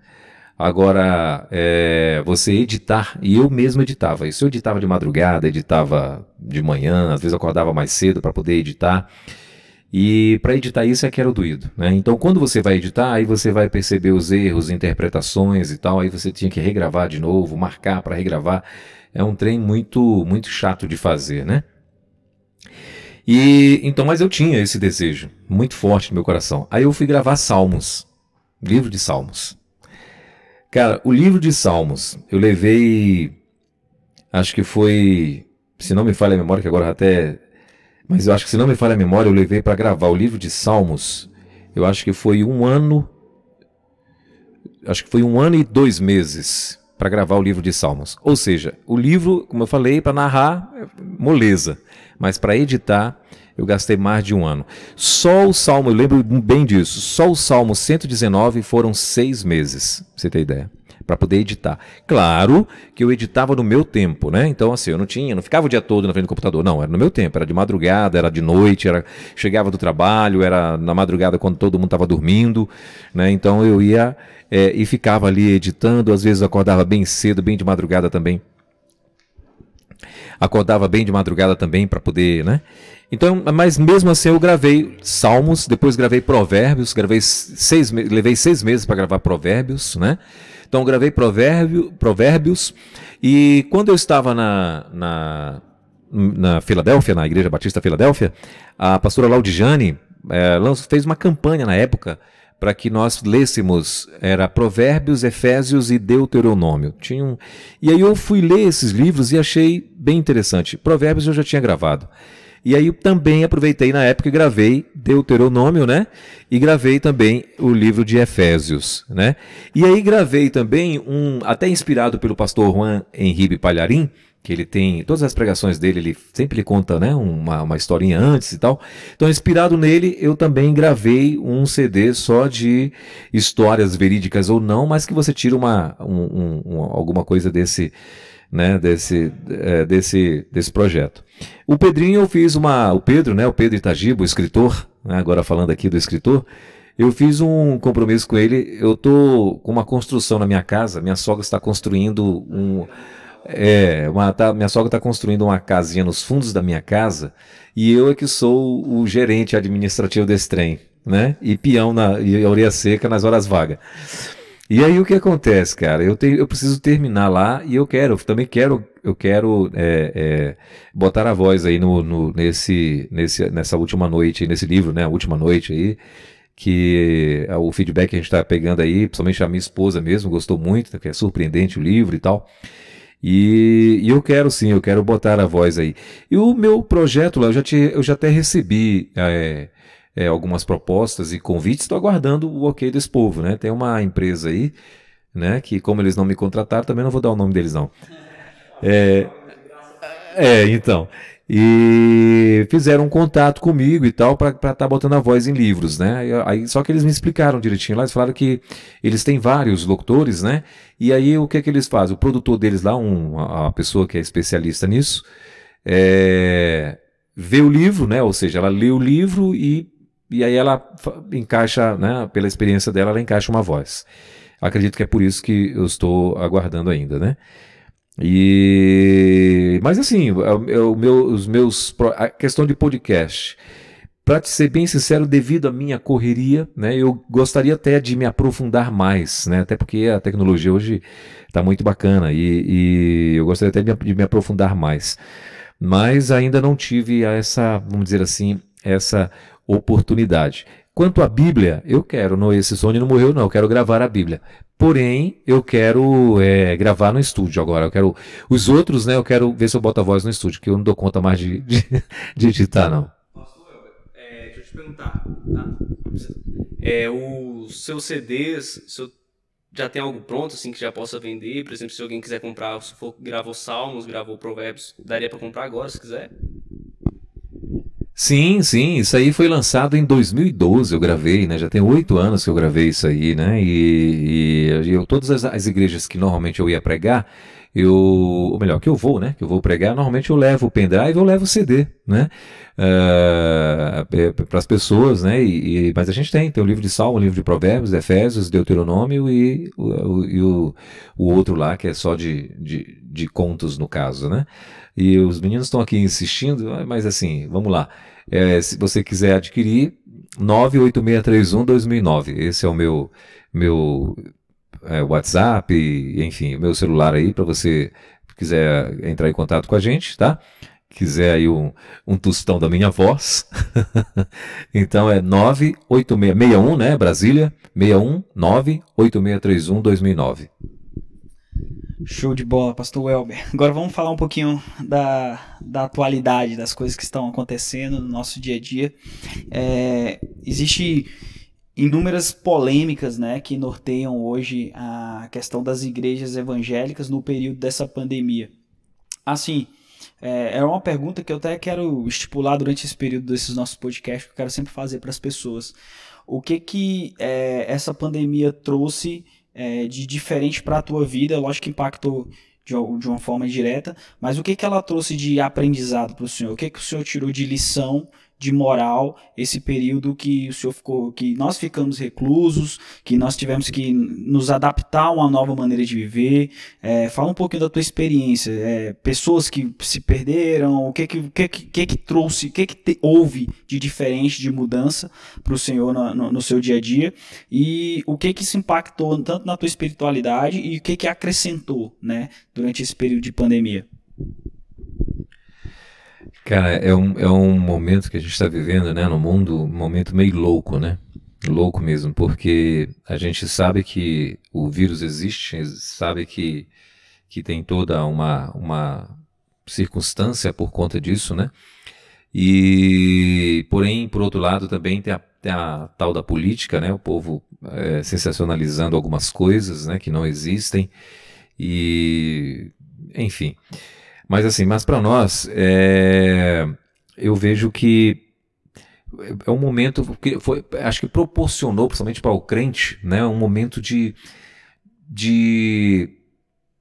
Agora, é, você editar, e eu mesmo editava isso. Eu editava de madrugada, editava de manhã, às vezes acordava mais cedo para poder editar. E para editar isso é que era doído, né? Então, quando você vai editar, aí você vai perceber os erros, interpretações e tal, aí você tinha que regravar de novo, marcar para regravar. É um trem muito, muito chato de fazer, né? E então, mas eu tinha esse desejo muito forte no meu coração. Aí eu fui gravar Salmos, livro de Salmos. Cara, o livro de Salmos, eu levei, acho que foi, se não me falha a memória, que agora até, mas eu acho que se não me falha a memória, eu levei para gravar o livro de Salmos. Eu acho que foi um ano, acho que foi um ano e dois meses para gravar o livro de Salmos. Ou seja, o livro, como eu falei, para narrar, moleza mas para editar eu gastei mais de um ano. Só o Salmo, eu lembro bem disso, só o Salmo 119 foram seis meses, pra você ter ideia, para poder editar. Claro que eu editava no meu tempo, né? Então, assim, eu não tinha, não ficava o dia todo na frente do computador, não, era no meu tempo, era de madrugada, era de noite, era chegava do trabalho, era na madrugada quando todo mundo estava dormindo, né? Então eu ia é, e ficava ali editando, às vezes acordava bem cedo, bem de madrugada também acordava bem de madrugada também para poder, né? Então, mas mesmo assim eu gravei Salmos, depois gravei Provérbios, gravei seis, levei seis meses para gravar Provérbios, né? Então gravei provérbio, Provérbios e quando eu estava na, na, na Filadélfia, na Igreja Batista Filadélfia, a pastora Laudijane é, fez uma campanha na época para que nós lêssemos era Provérbios, Efésios e Deuteronômio. Tinha um... E aí eu fui ler esses livros e achei bem interessante. Provérbios eu já tinha gravado. E aí também aproveitei na época e gravei Deuteronômio, né? E gravei também o livro de Efésios, né? E aí gravei também um, até inspirado pelo pastor Juan Henrique Palharim, que ele tem, todas as pregações dele, ele sempre conta, né, uma, uma historinha antes e tal. Então, inspirado nele, eu também gravei um CD só de histórias verídicas ou não, mas que você tira uma, um, um, alguma coisa desse, né, desse, é, desse, desse projeto. O Pedrinho, eu fiz uma, o Pedro, né, o Pedro Itagibo, escritor, né, agora falando aqui do escritor, eu fiz um compromisso com ele, eu tô com uma construção na minha casa, minha sogra está construindo um é, uma, tá, minha sogra está construindo uma casinha nos fundos da minha casa e eu é que sou o gerente administrativo desse trem, né? E peão na, e orelha seca nas horas vagas. E aí o que acontece, cara? Eu, tenho, eu preciso terminar lá e eu quero, também quero, eu quero é, é, botar a voz aí no, no, nesse, nesse, nessa última noite, nesse livro, né? A última noite aí, que é, o feedback que a gente está pegando aí, principalmente a minha esposa mesmo, gostou muito, que é surpreendente o livro e tal. E, e, eu quero sim, eu quero botar a voz aí. E o meu projeto lá, eu já, te, eu já até recebi é, é, algumas propostas e convites, estou aguardando o ok desse povo, né? Tem uma empresa aí, né? Que como eles não me contrataram, também não vou dar o nome deles não. É, é então e fizeram um contato comigo e tal para estar tá botando a voz em livros, né? Aí, só que eles me explicaram direitinho lá, eles falaram que eles têm vários locutores, né? E aí o que é que eles fazem? O produtor deles lá, um, a pessoa que é especialista nisso, é, vê o livro, né? Ou seja, ela lê o livro e e aí ela encaixa, né, pela experiência dela, ela encaixa uma voz. Acredito que é por isso que eu estou aguardando ainda, né? E mas assim, é o meu, os meus a questão de podcast. Para ser bem sincero, devido à minha correria, né, eu gostaria até de me aprofundar mais, né, até porque a tecnologia hoje está muito bacana e, e, eu gostaria até de me aprofundar mais. Mas ainda não tive essa, vamos dizer assim, essa oportunidade. Quanto à Bíblia, eu quero, não, esse sonho não morreu, não, eu quero gravar a Bíblia. Porém, eu quero é, gravar no estúdio agora. Eu quero. Os outros, né? Eu quero ver se eu boto a voz no estúdio, que eu não dou conta mais de, de, de editar, não. É, deixa eu te perguntar, tá? É, os seus CDs, se já tem algo pronto, assim, que já possa vender? Por exemplo, se alguém quiser comprar, se for gravou Salmos, gravou Provérbios, daria para comprar agora, se quiser? Sim, sim, isso aí foi lançado em 2012, eu gravei, né? Já tem oito anos que eu gravei isso aí, né? E, e eu, todas as, as, igrejas que normalmente eu ia pregar, eu, ou melhor, que eu vou, né? Que eu vou pregar, normalmente eu levo o pendrive, eu levo o CD, né? Uh, ah, para as pessoas, né? E, e, mas a gente tem, tem o livro de Salmo, o livro de Provérbios, Efésios, Deuteronômio e, o, e o, o outro lá que é só de, de, de contos no caso, né? E os meninos estão aqui insistindo, mas assim, vamos lá. É, se você quiser adquirir, 98631-2009. Esse é o meu, meu é, WhatsApp, enfim, meu celular aí, para você quiser entrar em contato com a gente, tá? Quiser aí um, um tostão da minha voz. então é 98661, né? Brasília, 61 98631 2009. Show de bola, Pastor Welber. Agora vamos falar um pouquinho da, da atualidade, das coisas que estão acontecendo no nosso dia a dia. É, existe inúmeras polêmicas né, que norteiam hoje a questão das igrejas evangélicas no período dessa pandemia. Assim, é, é uma pergunta que eu até quero estipular durante esse período desses nossos podcasts, que eu quero sempre fazer para as pessoas. O que que é, essa pandemia trouxe é, de diferente para a tua vida, lógico que impactou de, de, uma forma direta, mas o que, que ela trouxe de aprendizado para o senhor? O que, que o senhor tirou de lição de moral esse período que o senhor ficou, que nós ficamos reclusos, que nós tivemos que nos adaptar a uma nova maneira de viver. É, fala um pouquinho da tua experiência, é, pessoas que se perderam, o que que, que, que, que trouxe, o que que te, houve de diferente, de mudança para o senhor no, no, seu dia a dia e o que que se impactou tanto na tua espiritualidade e o que que acrescentou, né, durante esse período de pandemia. Cara, é um, é um momento que a gente está vivendo, né, no mundo, um momento meio louco, né? Louco mesmo, porque a gente sabe que o vírus existe, sabe que, que tem toda uma, uma circunstância por conta disso, né? E, porém, por outro lado, também tem a, tem a tal da política, né? O povo é, sensacionalizando algumas coisas, né? Que não existem. E, enfim. Mas assim, mas para nós, é, eu vejo que é um momento que foi, acho que proporcionou, principalmente para o crente, né, um momento de, de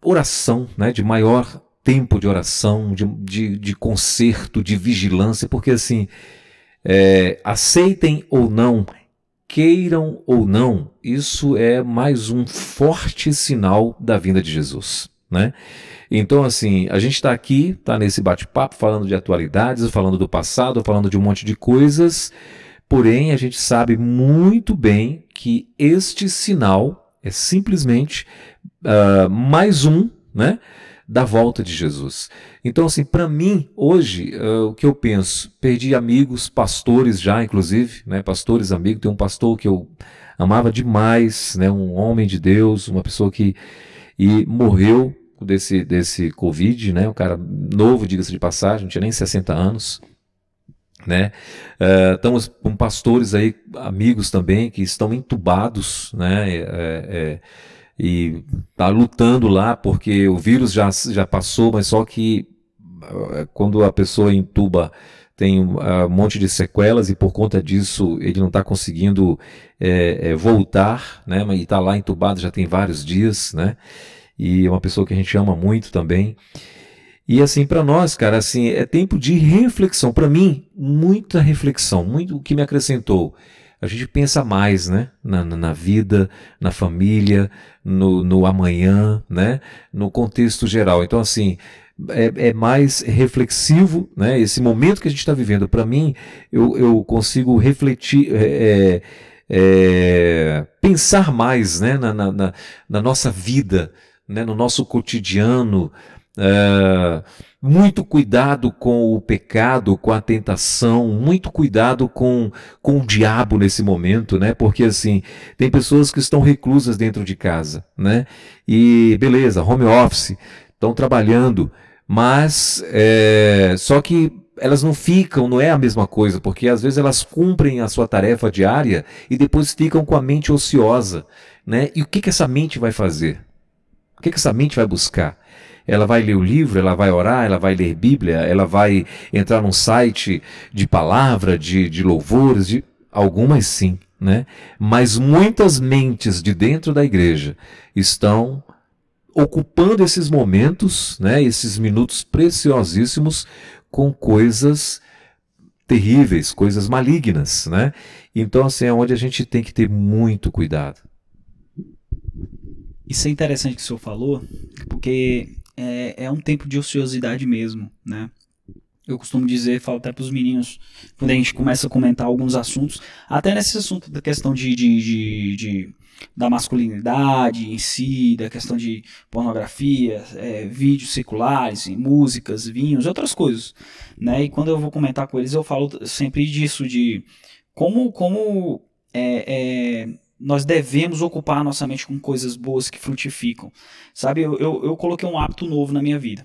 oração, né, de maior tempo de oração, de, de, de conserto, de vigilância, porque assim, é, aceitem ou não, queiram ou não, isso é mais um forte sinal da vinda de Jesus, né? Então, assim, a gente está aqui, está nesse bate-papo, falando de atualidades, falando do passado, falando de um monte de coisas, porém a gente sabe muito bem que este sinal é simplesmente uh, mais um, né? Da volta de Jesus. Então, assim, para mim, hoje, uh, o que eu penso, perdi amigos, pastores já, inclusive, né? Pastores amigos, tem um pastor que eu amava demais, né? Um homem de Deus, uma pessoa que e morreu desse, desse Covid, né? Um cara novo, diga-se de passagem, não tinha nem 60 anos. Né? Uh, estamos com pastores aí, amigos também, que estão entubados, né? É, é, e tá lutando lá porque o vírus já, já passou, mas só que quando a pessoa entuba tem uh, um monte de sequelas e por conta disso ele não está conseguindo é, é, voltar, né? Mas está lá entubado já tem vários dias, né? E é uma pessoa que a gente ama muito também. E assim, para nós, cara, assim, é tempo de reflexão. Para mim, muita reflexão, muito o que me acrescentou. A gente pensa mais, né? Na, na, na vida, na família, no, no amanhã, né? No contexto geral. Então, assim, é, é, mais reflexivo, né? Esse momento que a gente está vivendo, para mim, eu, eu consigo refletir, é, é, é, pensar mais, né? Na, na, na, nossa vida, né? No nosso cotidiano. É, muito cuidado com o pecado, com a tentação, muito cuidado com, com o diabo nesse momento, né? Porque assim, tem pessoas que estão reclusas dentro de casa, né? E beleza, home office, estão trabalhando, mas é, só que elas não ficam, não é a mesma coisa, porque às vezes elas cumprem a sua tarefa diária e depois ficam com a mente ociosa, né? E o que, que essa mente vai fazer? O que, essa mente vai buscar? Ela vai ler o livro, ela vai orar, ela vai ler Bíblia, ela vai entrar num site de palavra, de, de louvores, de algumas sim, né? Mas muitas mentes de dentro da igreja estão ocupando esses momentos, né, esses minutos preciosíssimos com coisas terríveis, coisas malignas, né? Então assim é onde a gente tem que ter muito cuidado. Isso é interessante que o senhor falou, porque é, é um tempo de ociosidade mesmo, né? Eu costumo dizer, falo até para os meninos, quando a gente começa a comentar alguns assuntos, até nesse assunto da questão de, de, de, de da masculinidade em si, da questão de pornografia, é, vídeos seculares, músicas, vinhos, outras coisas. Né? E quando eu vou comentar com eles, eu falo sempre disso, de como, como é, é, nós devemos ocupar a nossa mente com coisas boas que frutificam. Sabe, eu, eu, eu coloquei um hábito novo na minha vida.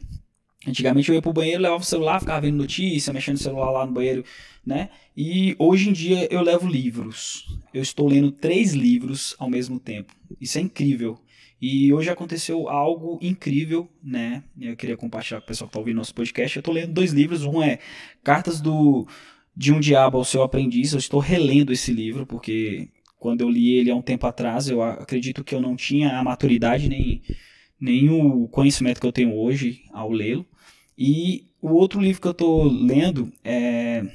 Antigamente eu ia pro banheiro, levava o celular, ficava vendo notícia, mexendo no celular lá no banheiro, né? E hoje em dia eu levo livros. Eu estou lendo três livros ao mesmo tempo. Isso é incrível. E hoje aconteceu algo incrível, né? Eu queria compartilhar com o pessoal que está ouvindo nosso podcast. Eu estou lendo dois livros. Um é Cartas do de um Diabo ao Seu Aprendiz. Eu estou relendo esse livro porque quando eu li ele há um tempo atrás, eu acredito que eu não tinha a maturidade nem, nem o conhecimento que eu tenho hoje ao lê-lo. E o outro livro que eu estou lendo é,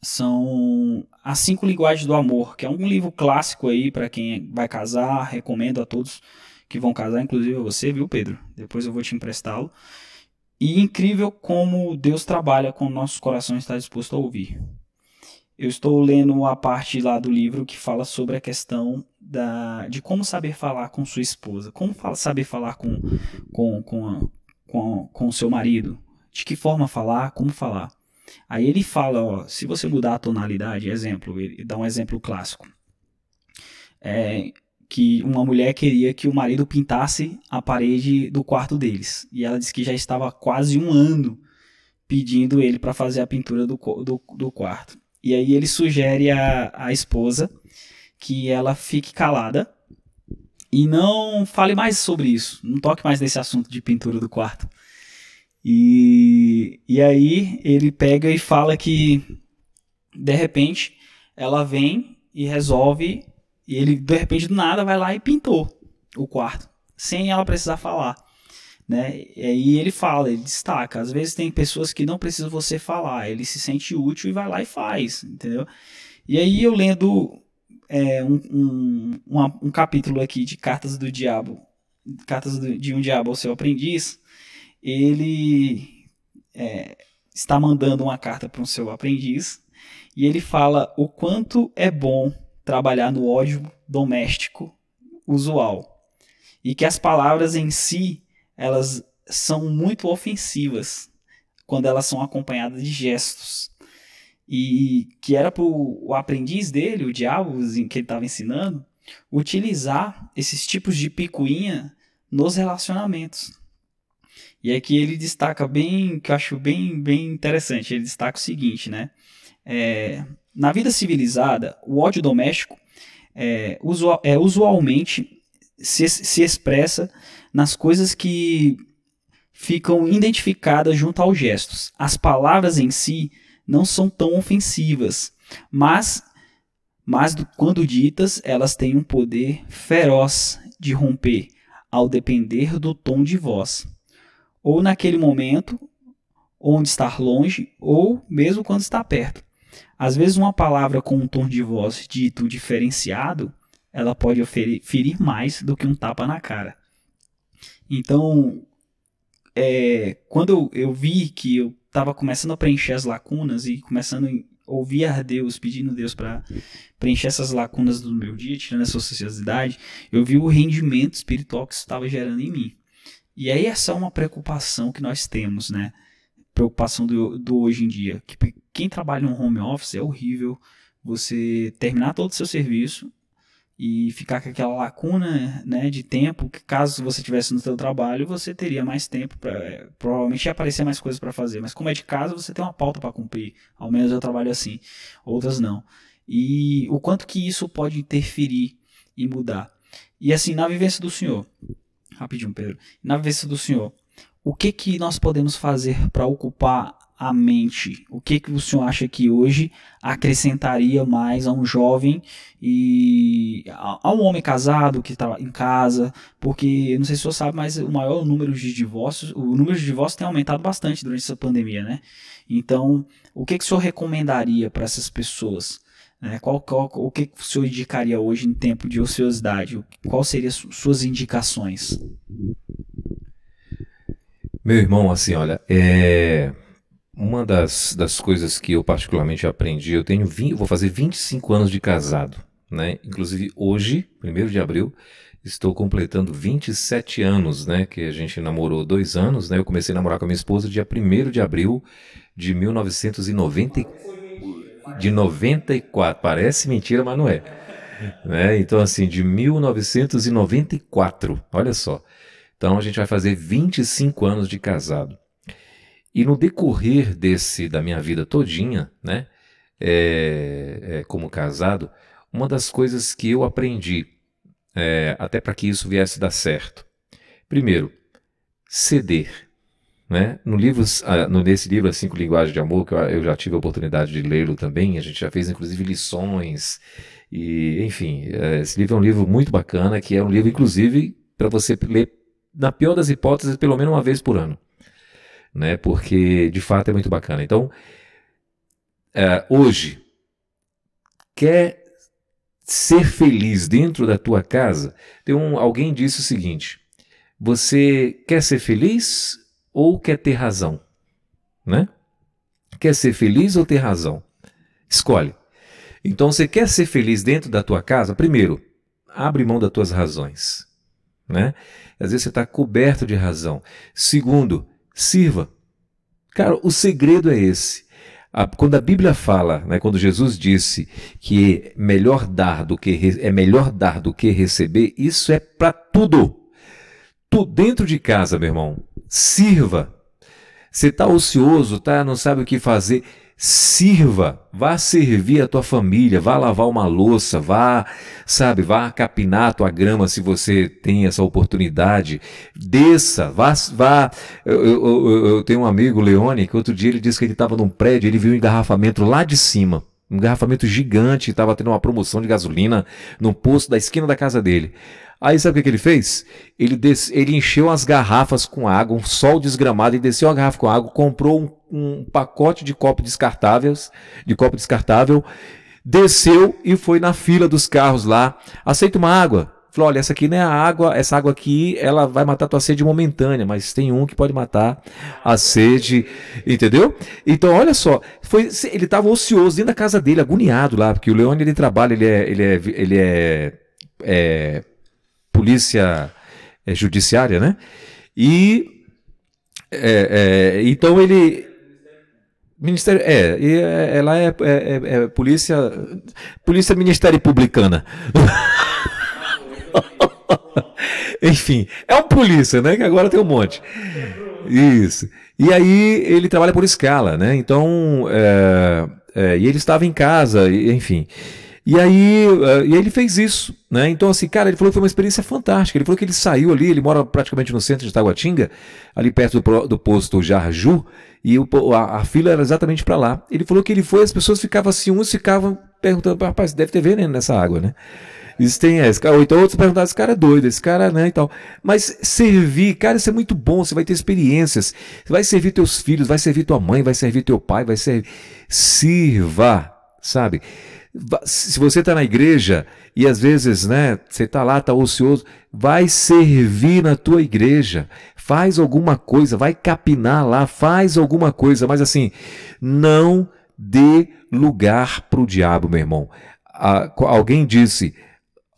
são As Cinco Linguagens do Amor, que é um livro clássico aí para quem vai casar. Recomendo a todos que vão casar, inclusive a você, viu, Pedro? Depois eu vou te emprestá-lo. E incrível como Deus trabalha com nossos corações está disposto a ouvir. Eu estou lendo a parte lá do livro que fala sobre a questão da, de como saber falar com sua esposa, como fala, saber falar com, com, com, com, com seu marido, de que forma falar, como falar. Aí ele fala, ó, se você mudar a tonalidade, exemplo, ele dá um exemplo clássico. É, que uma mulher queria que o marido pintasse a parede do quarto deles. E ela disse que já estava quase um ano pedindo ele para fazer a pintura do, do, do, quarto. E aí ele sugere à, esposa que ela fique calada e não fale mais sobre isso, não toque mais nesse assunto de pintura do quarto. E, e aí ele pega e fala que de repente ela vem e resolve, e ele de repente do nada vai lá e pintou o quarto, sem ela precisar falar. Né? E aí ele fala, ele destaca. Às vezes tem pessoas que não precisam você falar, ele se sente útil e vai lá e faz, entendeu? E aí eu lendo é, um, um, um, um, capítulo aqui de Cartas do Diabo, Cartas do, de um Diabo ao seu aprendiz, ele é, está mandando uma carta para o seu aprendiz e ele fala o quanto é bom trabalhar no ódio doméstico usual e que as palavras em si elas são muito ofensivas quando elas são acompanhadas de gestos e que era para o aprendiz dele, o diabo que ele estava ensinando, utilizar esses tipos de picuinha nos relacionamentos. E aqui ele destaca bem, que eu acho bem, bem interessante, ele destaca o seguinte, né? É, na vida civilizada, o ódio doméstico é, usual, é usualmente se, se expressa nas coisas que ficam identificadas junto aos gestos. As palavras em si não são tão ofensivas, mas, mas quando ditas, elas têm um poder feroz de romper, ao depender do tom de voz. ou naquele momento, onde estar longe, ou mesmo quando está perto. Às vezes, uma palavra com um tom de voz dito diferenciado, ela pode ferir mais do que um tapa na cara. Então, é, quando eu, vi que eu estava começando a preencher as lacunas e começando a ouvir a Deus, pedindo a Deus para preencher essas lacunas do meu dia, tirando essa ociosidade, eu vi o rendimento espiritual que isso estava gerando em mim. E aí essa é uma preocupação que nós temos, né? Preocupação do, do hoje em dia. Que quem trabalha no home office é horrível você terminar todo o seu serviço e ficar com aquela lacuna né, de tempo que caso você tivesse no seu trabalho você teria mais tempo para provavelmente ia aparecer mais coisas para fazer mas como é de casa você tem uma pauta para cumprir ao menos eu trabalho assim outras não. E o quanto que isso pode interferir e mudar. E assim na vivência do senhor rapidinho Pedro na vivência do senhor o que que nós podemos fazer para ocupar a mente? O que, que o senhor acha que hoje acrescentaria mais a um jovem e a, um homem casado que está em casa? Porque, não sei se o senhor sabe, mas o maior número de divórcios, o número de divórcios tem aumentado bastante durante essa pandemia, né? Então, o que, que o senhor recomendaria para essas pessoas? Né? Qual, qual, o que, que o senhor indicaria hoje em tempo de ociosidade? Qual seriam suas indicações? Meu irmão, assim, olha, é uma das, das coisas que eu particularmente aprendi, eu tenho 20, vou fazer 25 anos de casado, né? Inclusive hoje, 1 de abril, estou completando 27 anos, né? Que a gente namorou dois anos, né? Eu comecei a namorar com a minha esposa dia 1 de abril de 1990, de 94. Parece mentira, mas não é. Né? Então, assim, de 1994, olha só. Então a gente vai fazer 25 anos de casado. E no decorrer desse da minha vida todinha, né, é, é, como casado, uma das coisas que eu aprendi, é, até para que isso viesse dar certo, primeiro, ceder. Né? No livro, ah, nesse livro, As Cinco Linguagens de Amor, que eu, eu já tive a oportunidade de lê-lo também, a gente já fez inclusive lições, e enfim, é, esse livro é um livro muito bacana, que é um livro, inclusive, para você ler, na pior das hipóteses, pelo menos uma vez por ano né? Porque de fato é muito bacana. Então, é, hoje, quer ser feliz dentro da tua casa? Tem um, alguém disse o seguinte: você quer ser feliz ou quer ter razão, né? Quer ser feliz ou ter razão? Escolhe. Então, você quer ser feliz dentro da tua casa? Primeiro, abre mão das tuas razões. Né? Às vezes você está coberto de razão. Segundo, sirva. Cara, o segredo é esse. Quando a Bíblia fala, né, quando Jesus disse que é melhor dar do que é melhor dar do que receber, isso é para tudo. Tu dentro de casa, meu irmão, sirva. Você está ocioso, tá, não sabe o que fazer, Sirva, vá servir a tua família, vá lavar uma louça, vá, sabe, vá capinar a tua grama se você tem essa oportunidade. Desça, vá, vá. Eu, eu, eu tenho um amigo, Leone, que outro dia ele disse que ele estava num prédio, ele viu um engarrafamento lá de cima um engarrafamento gigante, estava tendo uma promoção de gasolina no posto da esquina da casa dele. Aí sabe o que, que ele fez? Ele, des... ele encheu as garrafas com água, um sol desgramado, e desceu a garrafa com água, comprou um, um pacote de copo descartáveis, de copo descartável, desceu e foi na fila dos carros lá. Aceita uma água? Falou, olha, essa aqui não é a água, essa água aqui, ela vai matar tua sede momentânea, mas tem um que pode matar a sede, entendeu? Então, olha só, foi, ele estava ocioso dentro da casa dele, agoniado lá, porque o Leone, ele trabalha, ele é, ele é, ele é, é polícia é, judiciária, né? E é, é, então ele Ministério é, e é, ela é, é, é, polícia polícia ministério publicana. Enfim, é um polícia, né? Que agora tem um monte. Isso. E aí ele trabalha por escala, né? Então, é, é, e ele estava em casa, enfim. E aí, uh, e aí ele fez isso, né? Então, assim, cara, ele falou que foi uma experiência fantástica. Ele falou que ele saiu ali, ele mora praticamente no centro de Taguatinga, ali perto do, do posto Jarju, e o, a, a, fila era exatamente para lá. Ele falou que ele foi, as pessoas ficavam assim, uns ficavam perguntando, rapaz, deve ter veneno nessa água, né? Isso tem esse. Ou então outros perguntaram, esse cara é doido, esse cara, né, e tal. Mas servir, cara, isso é muito bom, você vai ter experiências. Você vai servir teus filhos, vai servir tua mãe, vai servir teu pai, vai servir. Sirva, sabe? Se você está na igreja e às vezes, né, você está lá, está ocioso, vai servir na tua igreja, faz alguma coisa, vai capinar lá, faz alguma coisa, mas assim, não dê lugar para o diabo, meu irmão. Ah, alguém disse,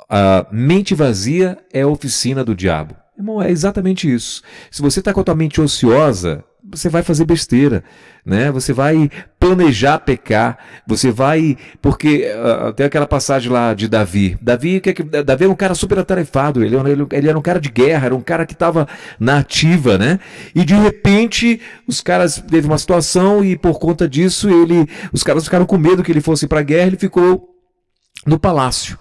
a mente vazia é oficina do diabo. Irmão, é exatamente isso. Se você está com a tua mente ociosa, você vai fazer besteira, né? Você vai planejar pecar, você vai, porque uh, tem aquela passagem lá de Davi. Davi, que, Davi era um cara super atarefado, ele, ele, ele era um cara de guerra, era um cara que estava na ativa, né? E de repente os caras teve uma situação e por conta disso ele, os caras ficaram com medo que ele fosse para a guerra, ele ficou no palácio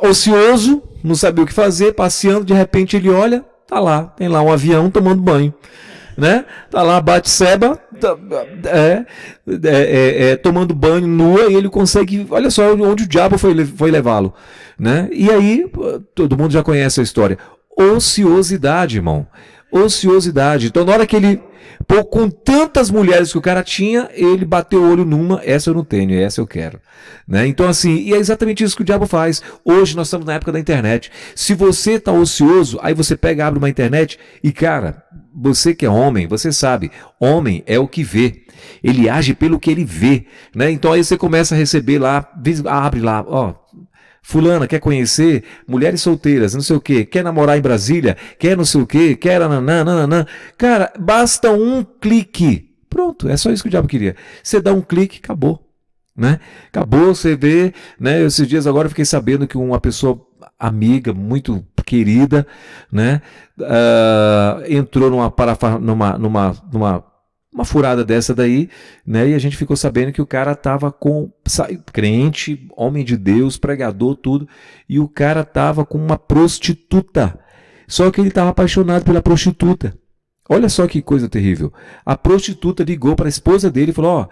ocioso, não sabia o que fazer, passeando, de repente ele olha, tá lá, tem lá um avião tomando banho. Né? Tá lá Batseba tá, é, é, é, é, tomando banho nua e ele consegue, olha só onde o diabo foi, foi levá-lo, né? E aí todo mundo já conhece a história. Ociosidade, irmão. Ociosidade. Então na hora que ele Pô, com tantas mulheres que o cara tinha, ele bateu o olho numa, essa eu não tenho, essa eu quero. Né? Então, assim, e é exatamente isso que o diabo faz. Hoje nós estamos na época da internet. Se você está ocioso, aí você pega, abre uma internet e, cara, você que é homem, você sabe, homem é o que vê. Ele age pelo que ele vê. Né? Então aí você começa a receber lá, abre lá, ó, Fulana quer conhecer mulheres solteiras, não sei o que, quer namorar em Brasília, quer não sei o que, quer nananã. Cara, basta um clique. Pronto, é só isso que o diabo queria. Você dá um clique, acabou. Né? Acabou, você vê, né? Esses dias agora eu fiquei sabendo que uma pessoa amiga, muito querida, né? Uh, entrou numa, parafa, numa, numa, numa uma furada dessa daí, né? E a gente ficou sabendo que o cara tava com crente, homem de Deus, pregador, tudo, e o cara tava com uma prostituta. Só que ele tava apaixonado pela prostituta. Olha só que coisa terrível. A prostituta ligou para a esposa dele e falou: "Ó,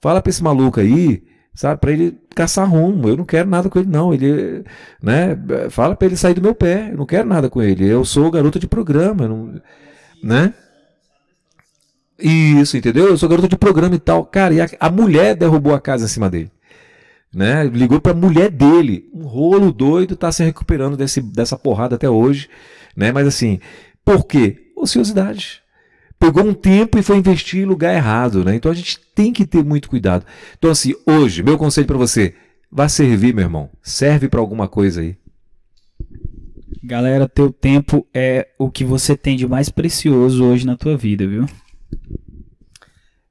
fala para esse maluco aí, sabe, para ele caçar rumo. Eu não quero nada com ele não. Ele, né, fala para ele sair do meu pé. Eu não quero nada com ele. Eu sou garota de programa, não, né? Isso, entendeu? Eu sou garoto de programa e tal. Cara, e a, a mulher derrubou a casa em cima dele. Né? Ligou pra mulher dele. Um rolo doido, tá se recuperando desse, dessa porrada até hoje. Né? Mas assim, por quê? Ociosidade. Pegou um tempo e foi investir em lugar errado, né? Então a gente tem que ter muito cuidado. Então assim, hoje, meu conselho para você, vá servir, meu irmão. Serve para alguma coisa aí. Galera, teu tempo é o que você tem de mais precioso hoje na tua vida, viu?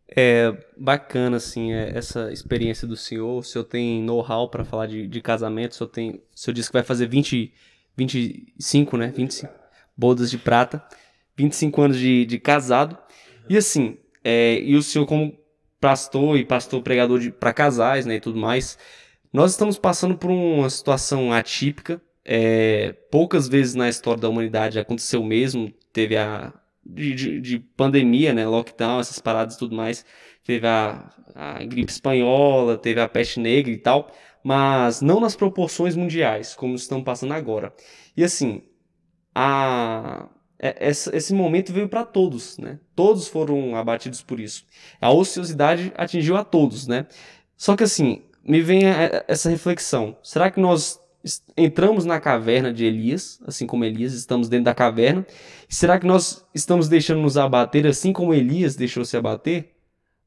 É bacana, assim, é, essa experiência do senhor. O senhor tem know-how para falar de, de casamento. O senhor, tem, o senhor disse que vai fazer 20, 25, né? 25 bodas de prata. 25 anos de, de casado. E assim, é, e o senhor como pastor e pastor pregador para casais, né, e tudo mais, nós estamos passando por uma situação atípica. É, poucas vezes na história da humanidade aconteceu mesmo. Teve a, de, de, de, pandemia, né? Lockdown, essas paradas e tudo mais. Teve a, a gripe espanhola, teve a peste negra e tal, mas não nas proporções mundiais, como estão passando agora. E assim, a, é, esse momento veio para todos, né? Todos foram abatidos por isso. A ociosidade atingiu a todos, né? Só que assim, me vem essa reflexão: será que nós entramos na caverna de Elias, assim como Elias, estamos dentro da caverna. Será que nós estamos deixando nos abater assim como Elias deixou se abater?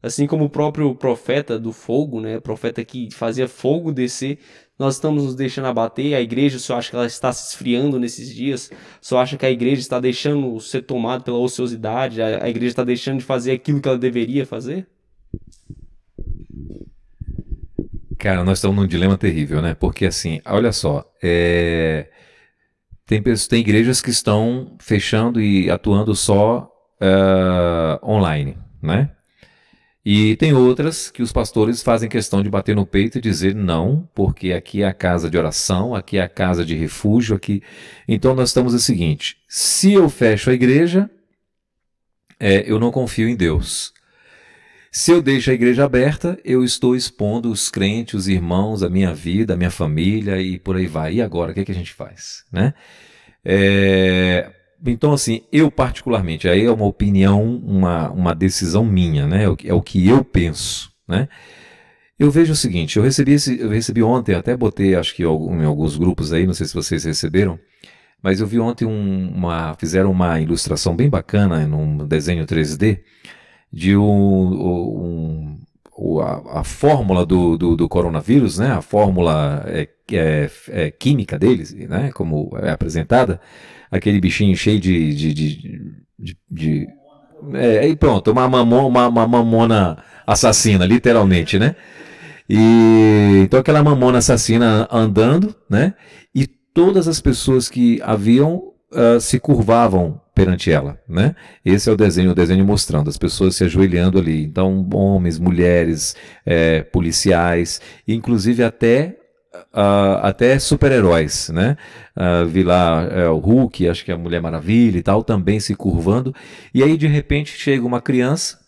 Assim como o próprio profeta do fogo, né? Profeta que fazia fogo descer, nós estamos nos deixando abater. A igreja só acha que ela está se esfriando nesses dias, só acha que a igreja está deixando ser tomada pela ociosidade, a igreja está deixando de fazer aquilo que ela deveria fazer? Cara, nós estamos num dilema terrível, né? Porque assim, olha só, é... tem, tem igrejas que estão fechando e atuando só uh, online, né? E tem outras que os pastores fazem questão de bater no peito e dizer não, porque aqui é a casa de oração, aqui é a casa de refúgio, aqui. Então nós estamos o seguinte: se eu fecho a igreja, é, eu não confio em Deus. Se eu deixo a igreja aberta, eu estou expondo os crentes, os irmãos, a minha vida, a minha família e por aí vai. E agora, o que, é que a gente faz? Né? É, então, assim, eu particularmente, aí é uma opinião, uma, uma decisão minha, né? É o que eu penso, né? Eu vejo o seguinte, eu recebi, esse, eu recebi ontem, até botei, acho que em alguns grupos aí, não sei se vocês receberam, mas eu vi ontem um, uma, fizeram uma ilustração bem bacana num desenho 3D de um, um a, a, fórmula do, do, do, coronavírus, né? A fórmula é, é, é química deles, né? Como é apresentada, aquele bichinho cheio de, de, de, de, de é, e pronto, uma, mamona, uma, uma mamona assassina, literalmente, né? E então aquela mamona assassina andando, né? E todas as pessoas que haviam uh, se curvavam perante ela, né? Esse é o desenho, o desenho mostrando as pessoas se ajoelhando ali. Então, homens, mulheres, é, policiais, inclusive até uh, até super-heróis, né? Uh, vi lá uh, o Hulk, acho que a Mulher Maravilha e tal, também se curvando. E aí de repente chega uma criança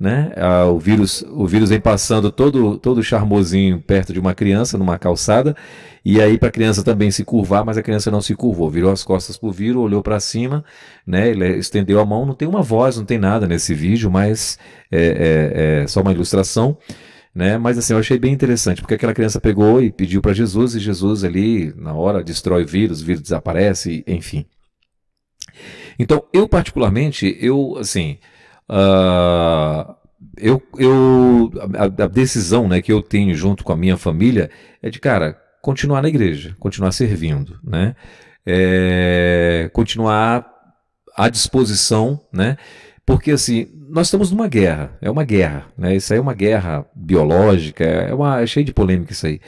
né? Ah, o vírus, o vírus vem passando todo todo charmosinho perto de uma criança numa calçada e aí para a criança também se curvar, mas a criança não se curvou, virou as costas pro vírus, olhou para cima, né? Ele estendeu a mão, não tem uma voz, não tem nada nesse vídeo, mas é, é, é só uma ilustração. Né? Mas assim, eu achei bem interessante, porque aquela criança pegou e pediu para Jesus, e Jesus ali, na hora, destrói o vírus, o vírus desaparece, enfim. Então, eu particularmente, eu, assim, Uh, eu, eu a, a, decisão né, que eu tenho junto com a minha família é de, cara, continuar na igreja, continuar servindo, né? É, continuar à disposição, né? Porque assim, nós estamos numa guerra, é uma guerra, né? Isso aí é uma guerra biológica, é, uma, é cheio de polêmica isso aí.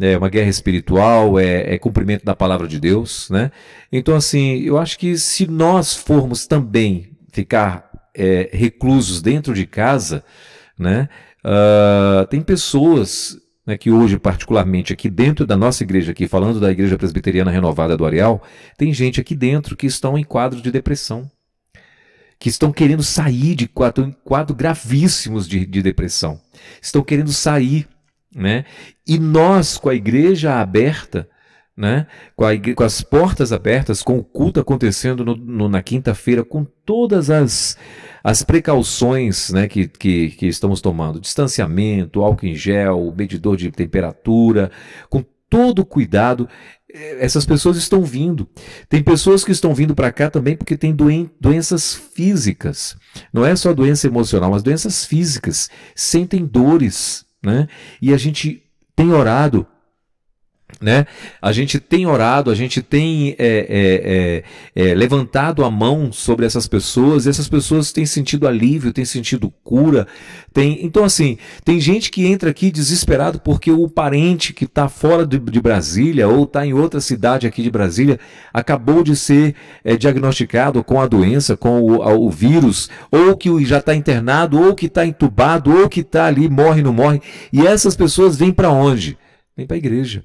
É uma guerra espiritual, é, é cumprimento da palavra de Deus, né? Então, assim, eu acho que se nós formos também ficar é, reclusos dentro de casa, né? Uh, tem pessoas né, que hoje, particularmente aqui dentro da nossa igreja, aqui falando da Igreja Presbiteriana Renovada do Areal, tem gente aqui dentro que estão em quadro de depressão, que estão querendo sair de quadro, quadro gravíssimos de, de depressão, estão querendo sair, né? E nós, com a igreja aberta, né? Com, a, com, as portas abertas, com o culto acontecendo no, no, na quinta-feira, com todas as, as precauções né, que, que, que, estamos tomando, distanciamento, álcool em gel, medidor de temperatura, com todo cuidado, eh, essas pessoas estão vindo. Tem pessoas que estão vindo para cá também porque têm doen doenças físicas. Não é só doença emocional, mas doenças físicas. Sentem dores. Né? E a gente tem orado né? A gente tem orado, a gente tem é, é, é, é, levantado a mão sobre essas pessoas, e essas pessoas têm sentido alívio, têm sentido cura. Tem, então, assim, tem gente que entra aqui desesperado porque o parente que está fora de, de, Brasília ou está em outra cidade aqui de Brasília acabou de ser é, diagnosticado com a doença, com o, o vírus, ou que já está internado, ou que está entubado, ou que está ali, morre, não morre. E essas pessoas vêm para onde? Vêm para a igreja.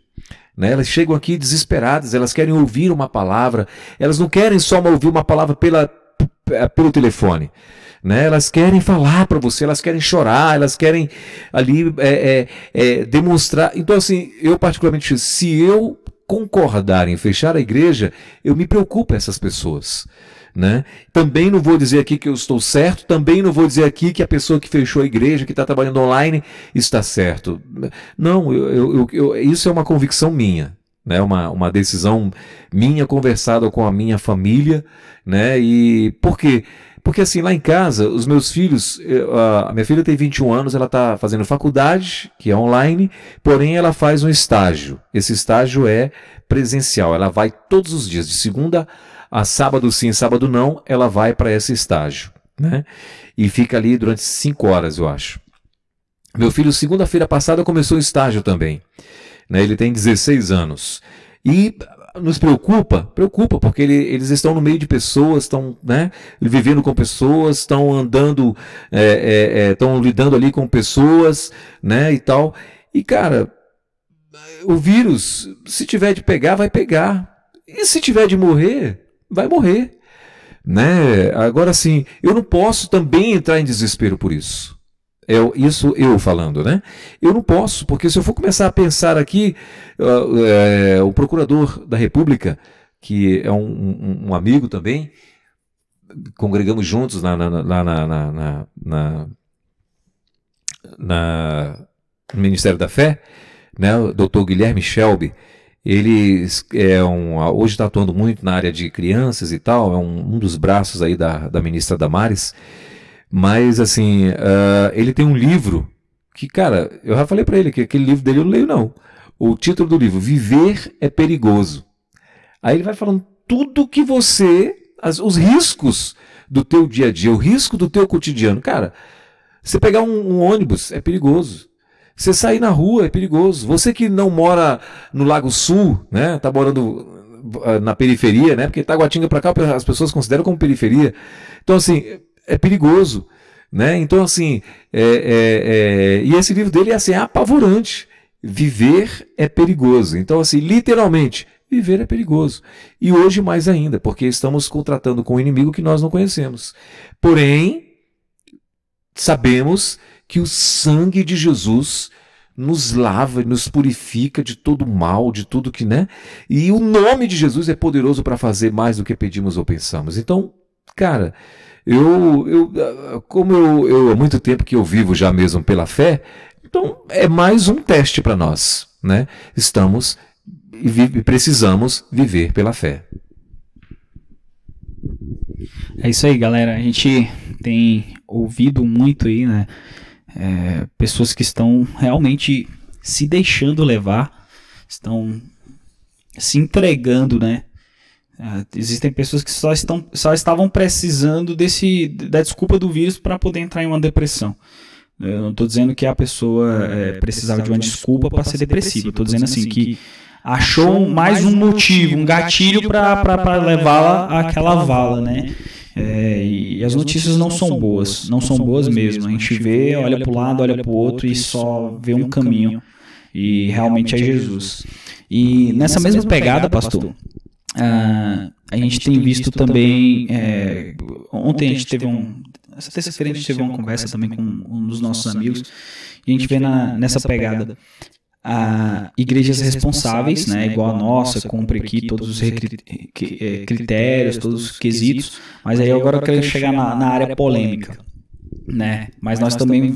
Né? Elas chegam aqui desesperadas, elas querem ouvir uma palavra, elas não querem só ouvir uma palavra pela, pelo telefone. Né? Elas querem falar para você, elas querem chorar, elas querem ali é, é, é, demonstrar. Então, assim, eu particularmente, se eu concordar em fechar a igreja, eu me preocupo com essas pessoas. Né? Também não vou dizer aqui que eu estou certo, também não vou dizer aqui que a pessoa que fechou a igreja, que está trabalhando online, está certo. Não, eu, eu, eu, isso é uma convicção minha. Né, uma, uma decisão minha conversada com a minha família, né? E por quê? Porque assim, lá em casa, os meus filhos, a minha filha tem 21 anos, ela está fazendo faculdade, que é online, porém ela faz um estágio. Esse estágio é presencial, ela vai todos os dias, de segunda a sábado sim, sábado não, ela vai para esse estágio, né? E fica ali durante cinco horas, eu acho. Meu filho, segunda-feira passada, começou o estágio também. Né? Ele tem 16 anos. E nos preocupa? Preocupa, porque ele, eles estão no meio de pessoas, estão né, vivendo com pessoas, estão andando, estão é, é, é, lidando ali com pessoas, né, e tal. E, cara, o vírus, se tiver de pegar, vai pegar. E se tiver de morrer, vai morrer. Né? Agora sim, eu não posso também entrar em desespero por isso. É isso eu falando, né? Eu não posso, porque se eu for começar a pensar aqui, é, o procurador da República, que é um, um, um amigo também, congregamos juntos na, na, na, na, na, na no Ministério da Fé, né? O doutor Guilherme Shelby, ele é um, hoje está atuando muito na área de crianças e tal, é um, um dos braços aí da, da ministra Damares. Mas, assim, uh, ele tem um livro que, cara, eu já falei para ele que aquele livro dele eu não leio, não. O título do livro, Viver é Perigoso. Aí ele vai falando tudo que você, as, os riscos do teu dia a dia, o risco do teu cotidiano. Cara, você pegar um, um ônibus é perigoso. Você sair na rua é perigoso. Você que não mora no Lago Sul, né? Tá morando ah, na periferia, né? Porque Taguatinga para cá as pessoas consideram como periferia. Então, assim, é perigoso. Né? Então, assim, é, é, é, e esse livro dele é assim, é apavorante. Viver é perigoso. Então, assim, literalmente, viver é perigoso. E hoje mais ainda, porque estamos contratando com um inimigo que nós não conhecemos. Porém, sabemos que o sangue de Jesus nos lava, nos purifica de todo mal, de tudo que, né? E o nome de Jesus é poderoso para fazer mais do que pedimos ou pensamos. Então, cara, eu, eu como eu, eu há muito tempo que eu vivo já mesmo pela fé, então é mais um teste para nós, né? Estamos e precisamos viver pela fé. É isso aí, galera. A gente tem ouvido muito aí, né? É, pessoas que estão realmente se deixando levar, estão se entregando, né? Uh, existem pessoas que só, estão, só estavam precisando desse, da desculpa do vírus para poder entrar em uma depressão. Eu não estou dizendo que a pessoa é, precisava de uma desculpa para ser depressiva. Estou dizendo assim que achou mais um motivo, um gatilho para levá-la àquela vala, né? É, e as notícias não são boas, não são boas mesmo. A gente vê, olha para o lado, olha para o outro e só vê um caminho. E realmente é Jesus. E nessa mesma pegada, pastor, ah, a gente tem visto também. É, ontem a gente teve um. Essa terça-feira a gente teve uma conversa também com um dos nossos amigos. E a gente vê na, nessa pegada a igrejas responsáveis, né, igual a nossa, cumpre aqui todos os é, critérios, todos os quesitos, mas aí agora eu quero chegar na, na área polêmica, né, mas nós também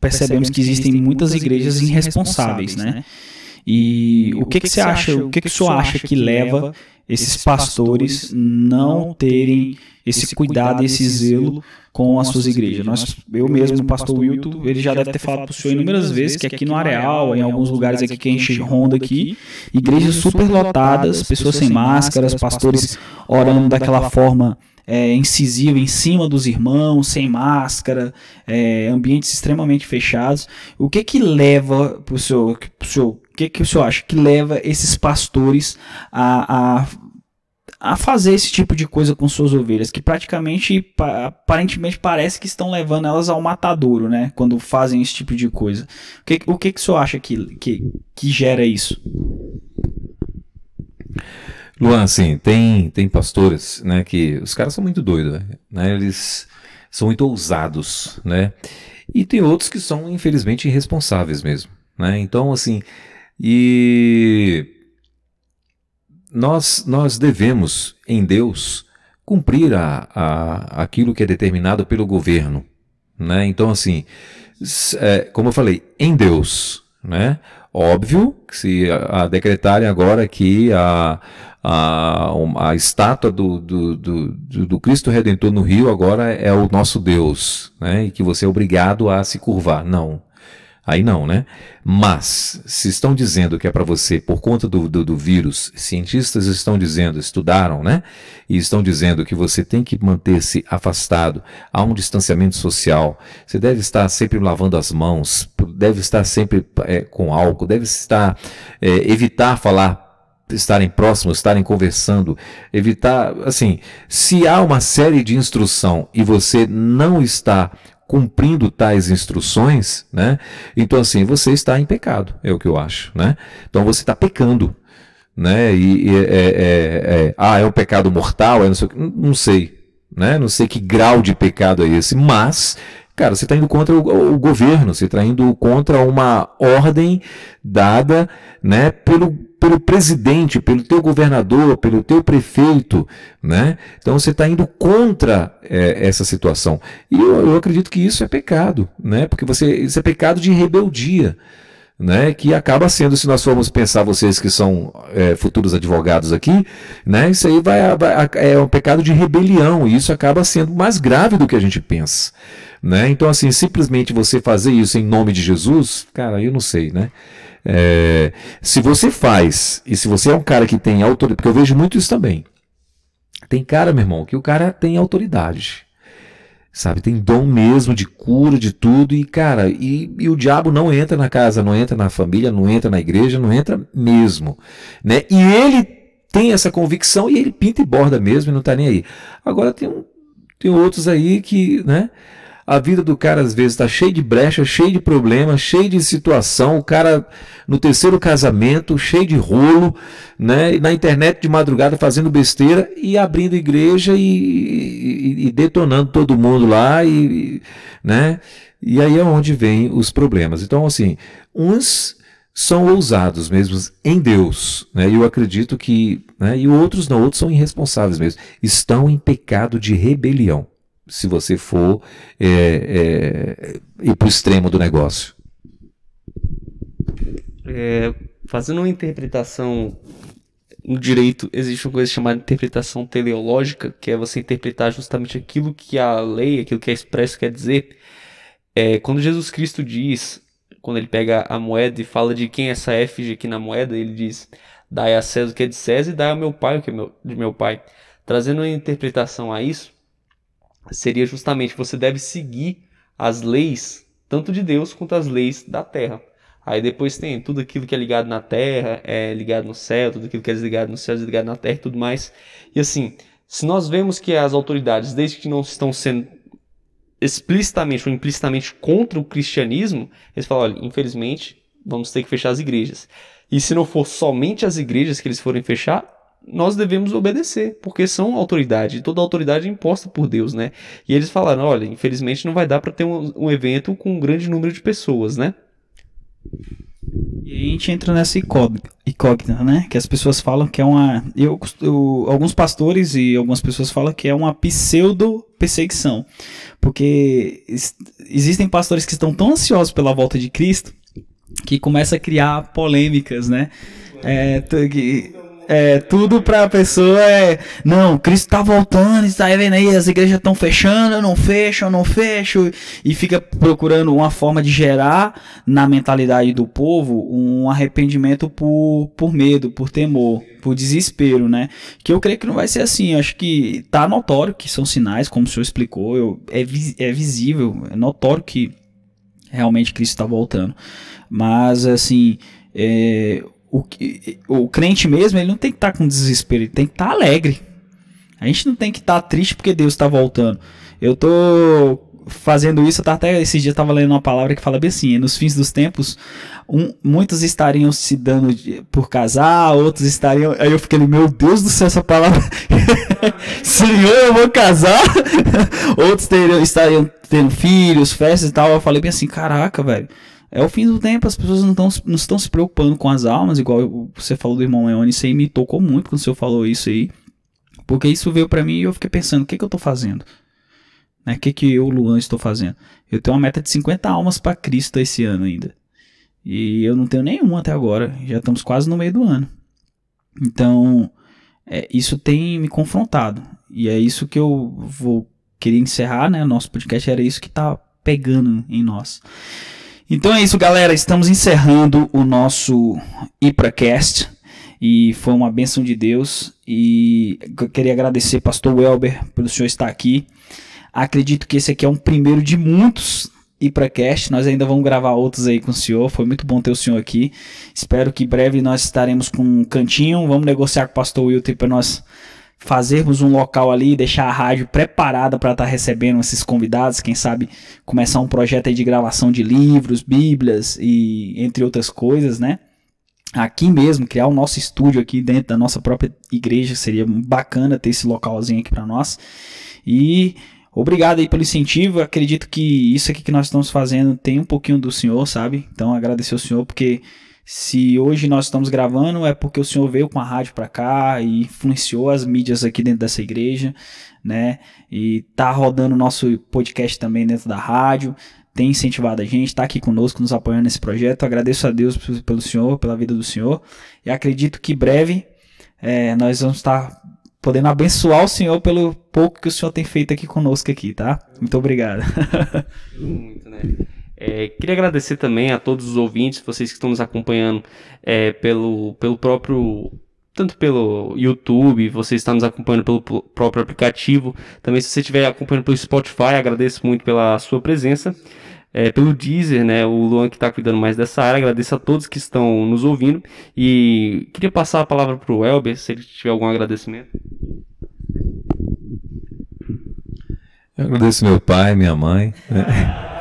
percebemos que existem muitas igrejas irresponsáveis, né, e o que que você acha, o que que o senhor acha que leva esses pastores não terem esse cuidado, esse zelo com as suas igrejas. Nós, eu mesmo, o pastor Wilton, ele já deve ter falado para o senhor inúmeras vezes que aqui no Areal, em alguns lugares aqui que a gente ronda aqui, igrejas super lotadas, pessoas sem máscaras, pastores orando daquela forma é, incisiva em cima dos irmãos, sem máscara, é, ambientes extremamente fechados. O que que leva para o senhor, pro senhor o que, que o senhor acha que leva esses pastores a, a, a, fazer esse tipo de coisa com suas ovelhas? Que praticamente, aparentemente, parece que estão levando elas ao matadouro, né? Quando fazem esse tipo de coisa. O que, o que, que o senhor acha que, que, que gera isso? Luan, assim, tem, tem pastores, né, que os caras são muito doidos, né? Eles são muito ousados, né? E tem outros que são, infelizmente, irresponsáveis mesmo, né? Então, assim, e nós, nós devemos, em Deus, cumprir a, a, aquilo que é determinado pelo governo. Né? Então, assim, é, como eu falei, em Deus. Né? Óbvio que se a, a decretarem agora que a, a, a estátua do, do, do, do, Cristo Redentor no Rio agora é o nosso Deus, né? e que você é obrigado a se curvar. Não. Aí não, né? Mas, se estão dizendo que é para você, por conta do, do, do, vírus, cientistas estão dizendo, estudaram, né? E estão dizendo que você tem que manter-se afastado, há um distanciamento social, você deve estar sempre lavando as mãos, deve estar sempre é, com álcool, deve estar, é, evitar falar estarem próximos, estarem conversando, evitar, assim, se há uma série de instrução e você não está cumprindo tais instruções, né? Então assim, você está em pecado, é o que eu acho, né? Então você está pecando, né? E, e é, é, é, ah, é um pecado mortal, é não sei, não sei, né? Não sei que grau de pecado é esse, mas cara, você está indo contra o, o, governo, você está indo contra uma ordem dada né, pelo, pelo presidente, pelo teu governador, pelo teu prefeito, né? Então você está indo contra é, essa situação. E eu, eu acredito que isso é pecado, né? Porque você, isso é pecado de rebeldia né, que acaba sendo, se nós formos pensar, vocês que são é, futuros advogados aqui, né, isso aí vai, vai, é um pecado de rebelião, e isso acaba sendo mais grave do que a gente pensa. Né? Então, assim, simplesmente você fazer isso em nome de Jesus, cara, eu não sei, né? É, se você faz, e se você é um cara que tem autoridade, porque eu vejo muito isso também. Tem cara, meu irmão, que o cara tem autoridade sabe? Tem dom mesmo de cura, de tudo, e cara, e, e, o diabo não entra na casa, não entra na família, não entra na igreja, não entra mesmo, né? E ele tem essa convicção e ele pinta e borda mesmo e não tá nem aí. Agora tem, um, tem outros aí que, né? A vida do cara às vezes está cheia de brecha, cheia de problemas, cheia de situação. O cara no terceiro casamento, cheio de rolo, né? Na internet de madrugada fazendo besteira e abrindo igreja e, e, e detonando todo mundo lá e, né? E aí é onde vem os problemas. Então assim, uns são ousados mesmo em Deus, né? Eu acredito que, né? E outros não, outros são irresponsáveis mesmo, estão em pecado de rebelião se você for é, é, ir para o extremo do negócio. É, fazendo uma interpretação no direito, existe uma coisa chamada interpretação teleológica, que é você interpretar justamente aquilo que a lei, aquilo que é expresso quer dizer. É, quando Jesus Cristo diz, quando ele pega a moeda e fala de quem é essa efígie aqui na moeda, ele diz: Dai a César o que é de César e dai ao meu pai o que é de meu pai. Trazendo uma interpretação a isso, seria justamente você deve seguir as leis, tanto de Deus quanto as leis da terra. Aí depois tem tudo aquilo que é ligado na terra, é ligado no céu, tudo aquilo que é desligado no céu, desligado na terra e tudo mais. E assim, se nós vemos que as autoridades, desde que não estão sendo explicitamente ou implicitamente contra o cristianismo, eles falam, olha, infelizmente, vamos ter que fechar as igrejas. E se não for somente as igrejas que eles forem fechar, nós devemos obedecer, porque são autoridade, toda autoridade é imposta por Deus, né? E eles falaram, olha, infelizmente não vai dar para ter um, um, evento com um grande número de pessoas, né? E a gente entra nessa incógnita, né? Que as pessoas falam que é uma. Eu, eu, alguns pastores e algumas pessoas falam que é uma pseudo-perseguição. Porque existem pastores que estão tão ansiosos pela volta de Cristo que começa a criar polêmicas, né? É, que, é, tudo pra pessoa é. Não, Cristo tá voltando, está vendo aí, as igrejas estão fechando, eu não fecho, eu não fecho. E fica procurando uma forma de gerar na mentalidade do povo um arrependimento por, por medo, por temor, por desespero, né? Que eu creio que não vai ser assim. acho que tá notório que são sinais, como o senhor explicou, eu, é, é visível, é notório que realmente Cristo está voltando. Mas, assim. É, o, o crente mesmo, ele não tem que estar tá com desespero, ele tem que estar tá alegre. A gente não tem que estar tá triste porque Deus está voltando. Eu tô fazendo isso, até esse dia estava lendo uma palavra que fala bem assim: nos fins dos tempos, um, muitos estariam se dando de, por casar, outros estariam. Aí eu fiquei, meu Deus do céu, essa palavra. Senhor, eu vou casar. outros teriam, estariam tendo filhos, festas e tal. Eu falei bem assim: caraca, velho. É o fim do tempo, as pessoas não, estão não estão se preocupando com as almas, igual você falou do irmão Leone, aí me tocou muito quando o senhor falou isso aí. Porque isso veio para mim e eu fiquei pensando, o que, que eu tô fazendo? Né? O que, que eu, Luan, estou fazendo? Eu tenho uma meta de 50 almas para Cristo esse ano ainda. E eu não tenho nenhuma até agora. Já estamos quase no meio do ano. Então, é, isso tem me confrontado. E é isso que eu vou querer encerrar, né? Nosso podcast era isso que tá pegando em nós. Então é isso, galera. Estamos encerrando o nosso IpraCast. E foi uma bênção de Deus. E eu queria agradecer, Pastor Welber, pelo senhor estar aqui. Acredito que esse aqui é um primeiro de muitos IpraCast. Nós ainda vamos gravar outros aí com o senhor. Foi muito bom ter o senhor aqui. Espero que breve nós estaremos com um cantinho. Vamos negociar com o Pastor Wilton para nós fazermos um local ali, deixar a rádio preparada para estar tá recebendo esses convidados, quem sabe começar um projeto de gravação de livros, bíblias e entre outras coisas, né? Aqui mesmo, criar o nosso estúdio aqui dentro da nossa própria igreja, seria bacana ter esse localzinho aqui para nós. E obrigado aí pelo incentivo. Acredito que isso aqui que nós estamos fazendo tem um pouquinho do Senhor, sabe? Então agradecer ao Senhor porque se hoje nós estamos gravando é porque o Senhor veio com a rádio para cá e influenciou as mídias aqui dentro dessa igreja, né? E tá rodando o nosso podcast também dentro da rádio tem incentivado a gente, está aqui conosco, nos apoiando nesse projeto. Agradeço a Deus pelo Senhor, pela vida do Senhor. E acredito que breve é, nós vamos estar podendo abençoar o Senhor pelo pouco que o Senhor tem feito aqui conosco aqui, tá? Muito obrigado. Muito, né? É, queria agradecer também a todos os ouvintes, vocês que estão nos acompanhando é, pelo, pelo próprio tanto pelo YouTube, você está nos acompanhando pelo próprio aplicativo. Também se você estiver acompanhando pelo Spotify, agradeço muito pela sua presença. É, pelo Deezer, né, o Luan que está cuidando mais dessa área, agradeço a todos que estão nos ouvindo e queria passar a palavra para o Elber, se ele tiver algum agradecimento. Eu agradeço meu pai, minha mãe, né?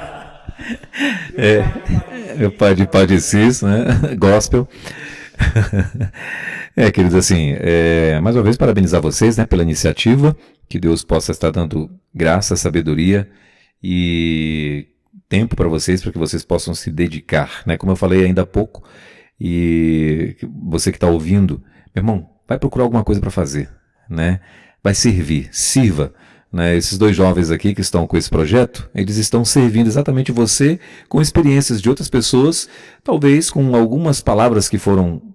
é, pai de Padre Cis, né, gospel. É, queridos, assim, é, mais uma vez parabenizar vocês né, pela iniciativa, que Deus possa estar dando graça, sabedoria e tempo para vocês, para que vocês possam se dedicar, né? Como eu falei ainda há pouco, e você que está ouvindo, meu irmão, vai procurar alguma coisa para fazer, né? Vai servir, sirva. Né, esses dois jovens aqui que estão com esse projeto, eles estão servindo exatamente você com experiências de outras pessoas, talvez com algumas palavras que foram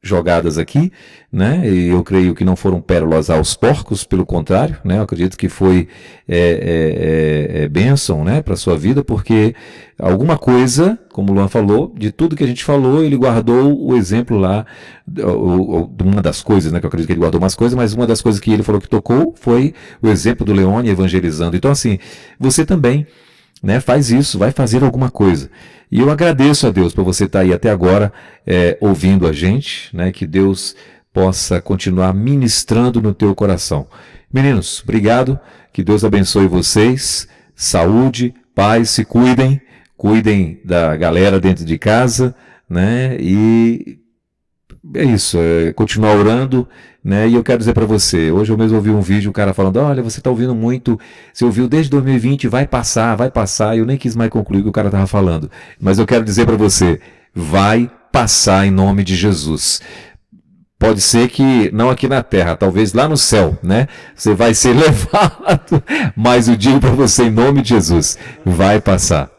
jogadas aqui, né? E eu creio que não foram pérolas aos porcos, pelo contrário, né? Eu acredito que foi é, é, é, é bênção, né, para sua vida, porque alguma coisa, como o Luan falou, de tudo que a gente falou, ele guardou o exemplo lá, uma das coisas, né? Que eu acredito que ele guardou umas coisas, mas uma das coisas que ele falou que tocou foi o exemplo do Leone evangelizando. Então, assim, você também né, faz isso, vai fazer alguma coisa. E eu agradeço a Deus por você estar aí até agora é, ouvindo a gente, né, que Deus possa continuar ministrando no teu coração. Meninos, obrigado, que Deus abençoe vocês, saúde, paz, se cuidem, cuidem da galera dentro de casa, né, e é isso, é continuar orando, né? E eu quero dizer para você, hoje eu mesmo ouvi um vídeo, um cara falando, olha, você está ouvindo muito, você ouviu desde 2020, vai passar, vai passar, eu nem quis mais concluir o que o cara estava falando. Mas eu quero dizer para você, vai passar em nome de Jesus. Pode ser que não aqui na terra, talvez lá no céu, né? Você vai ser levado, mas eu digo para você em nome de Jesus, vai passar.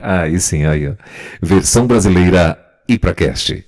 Aí sim, aí ó. Versão brasileira IPRACAST.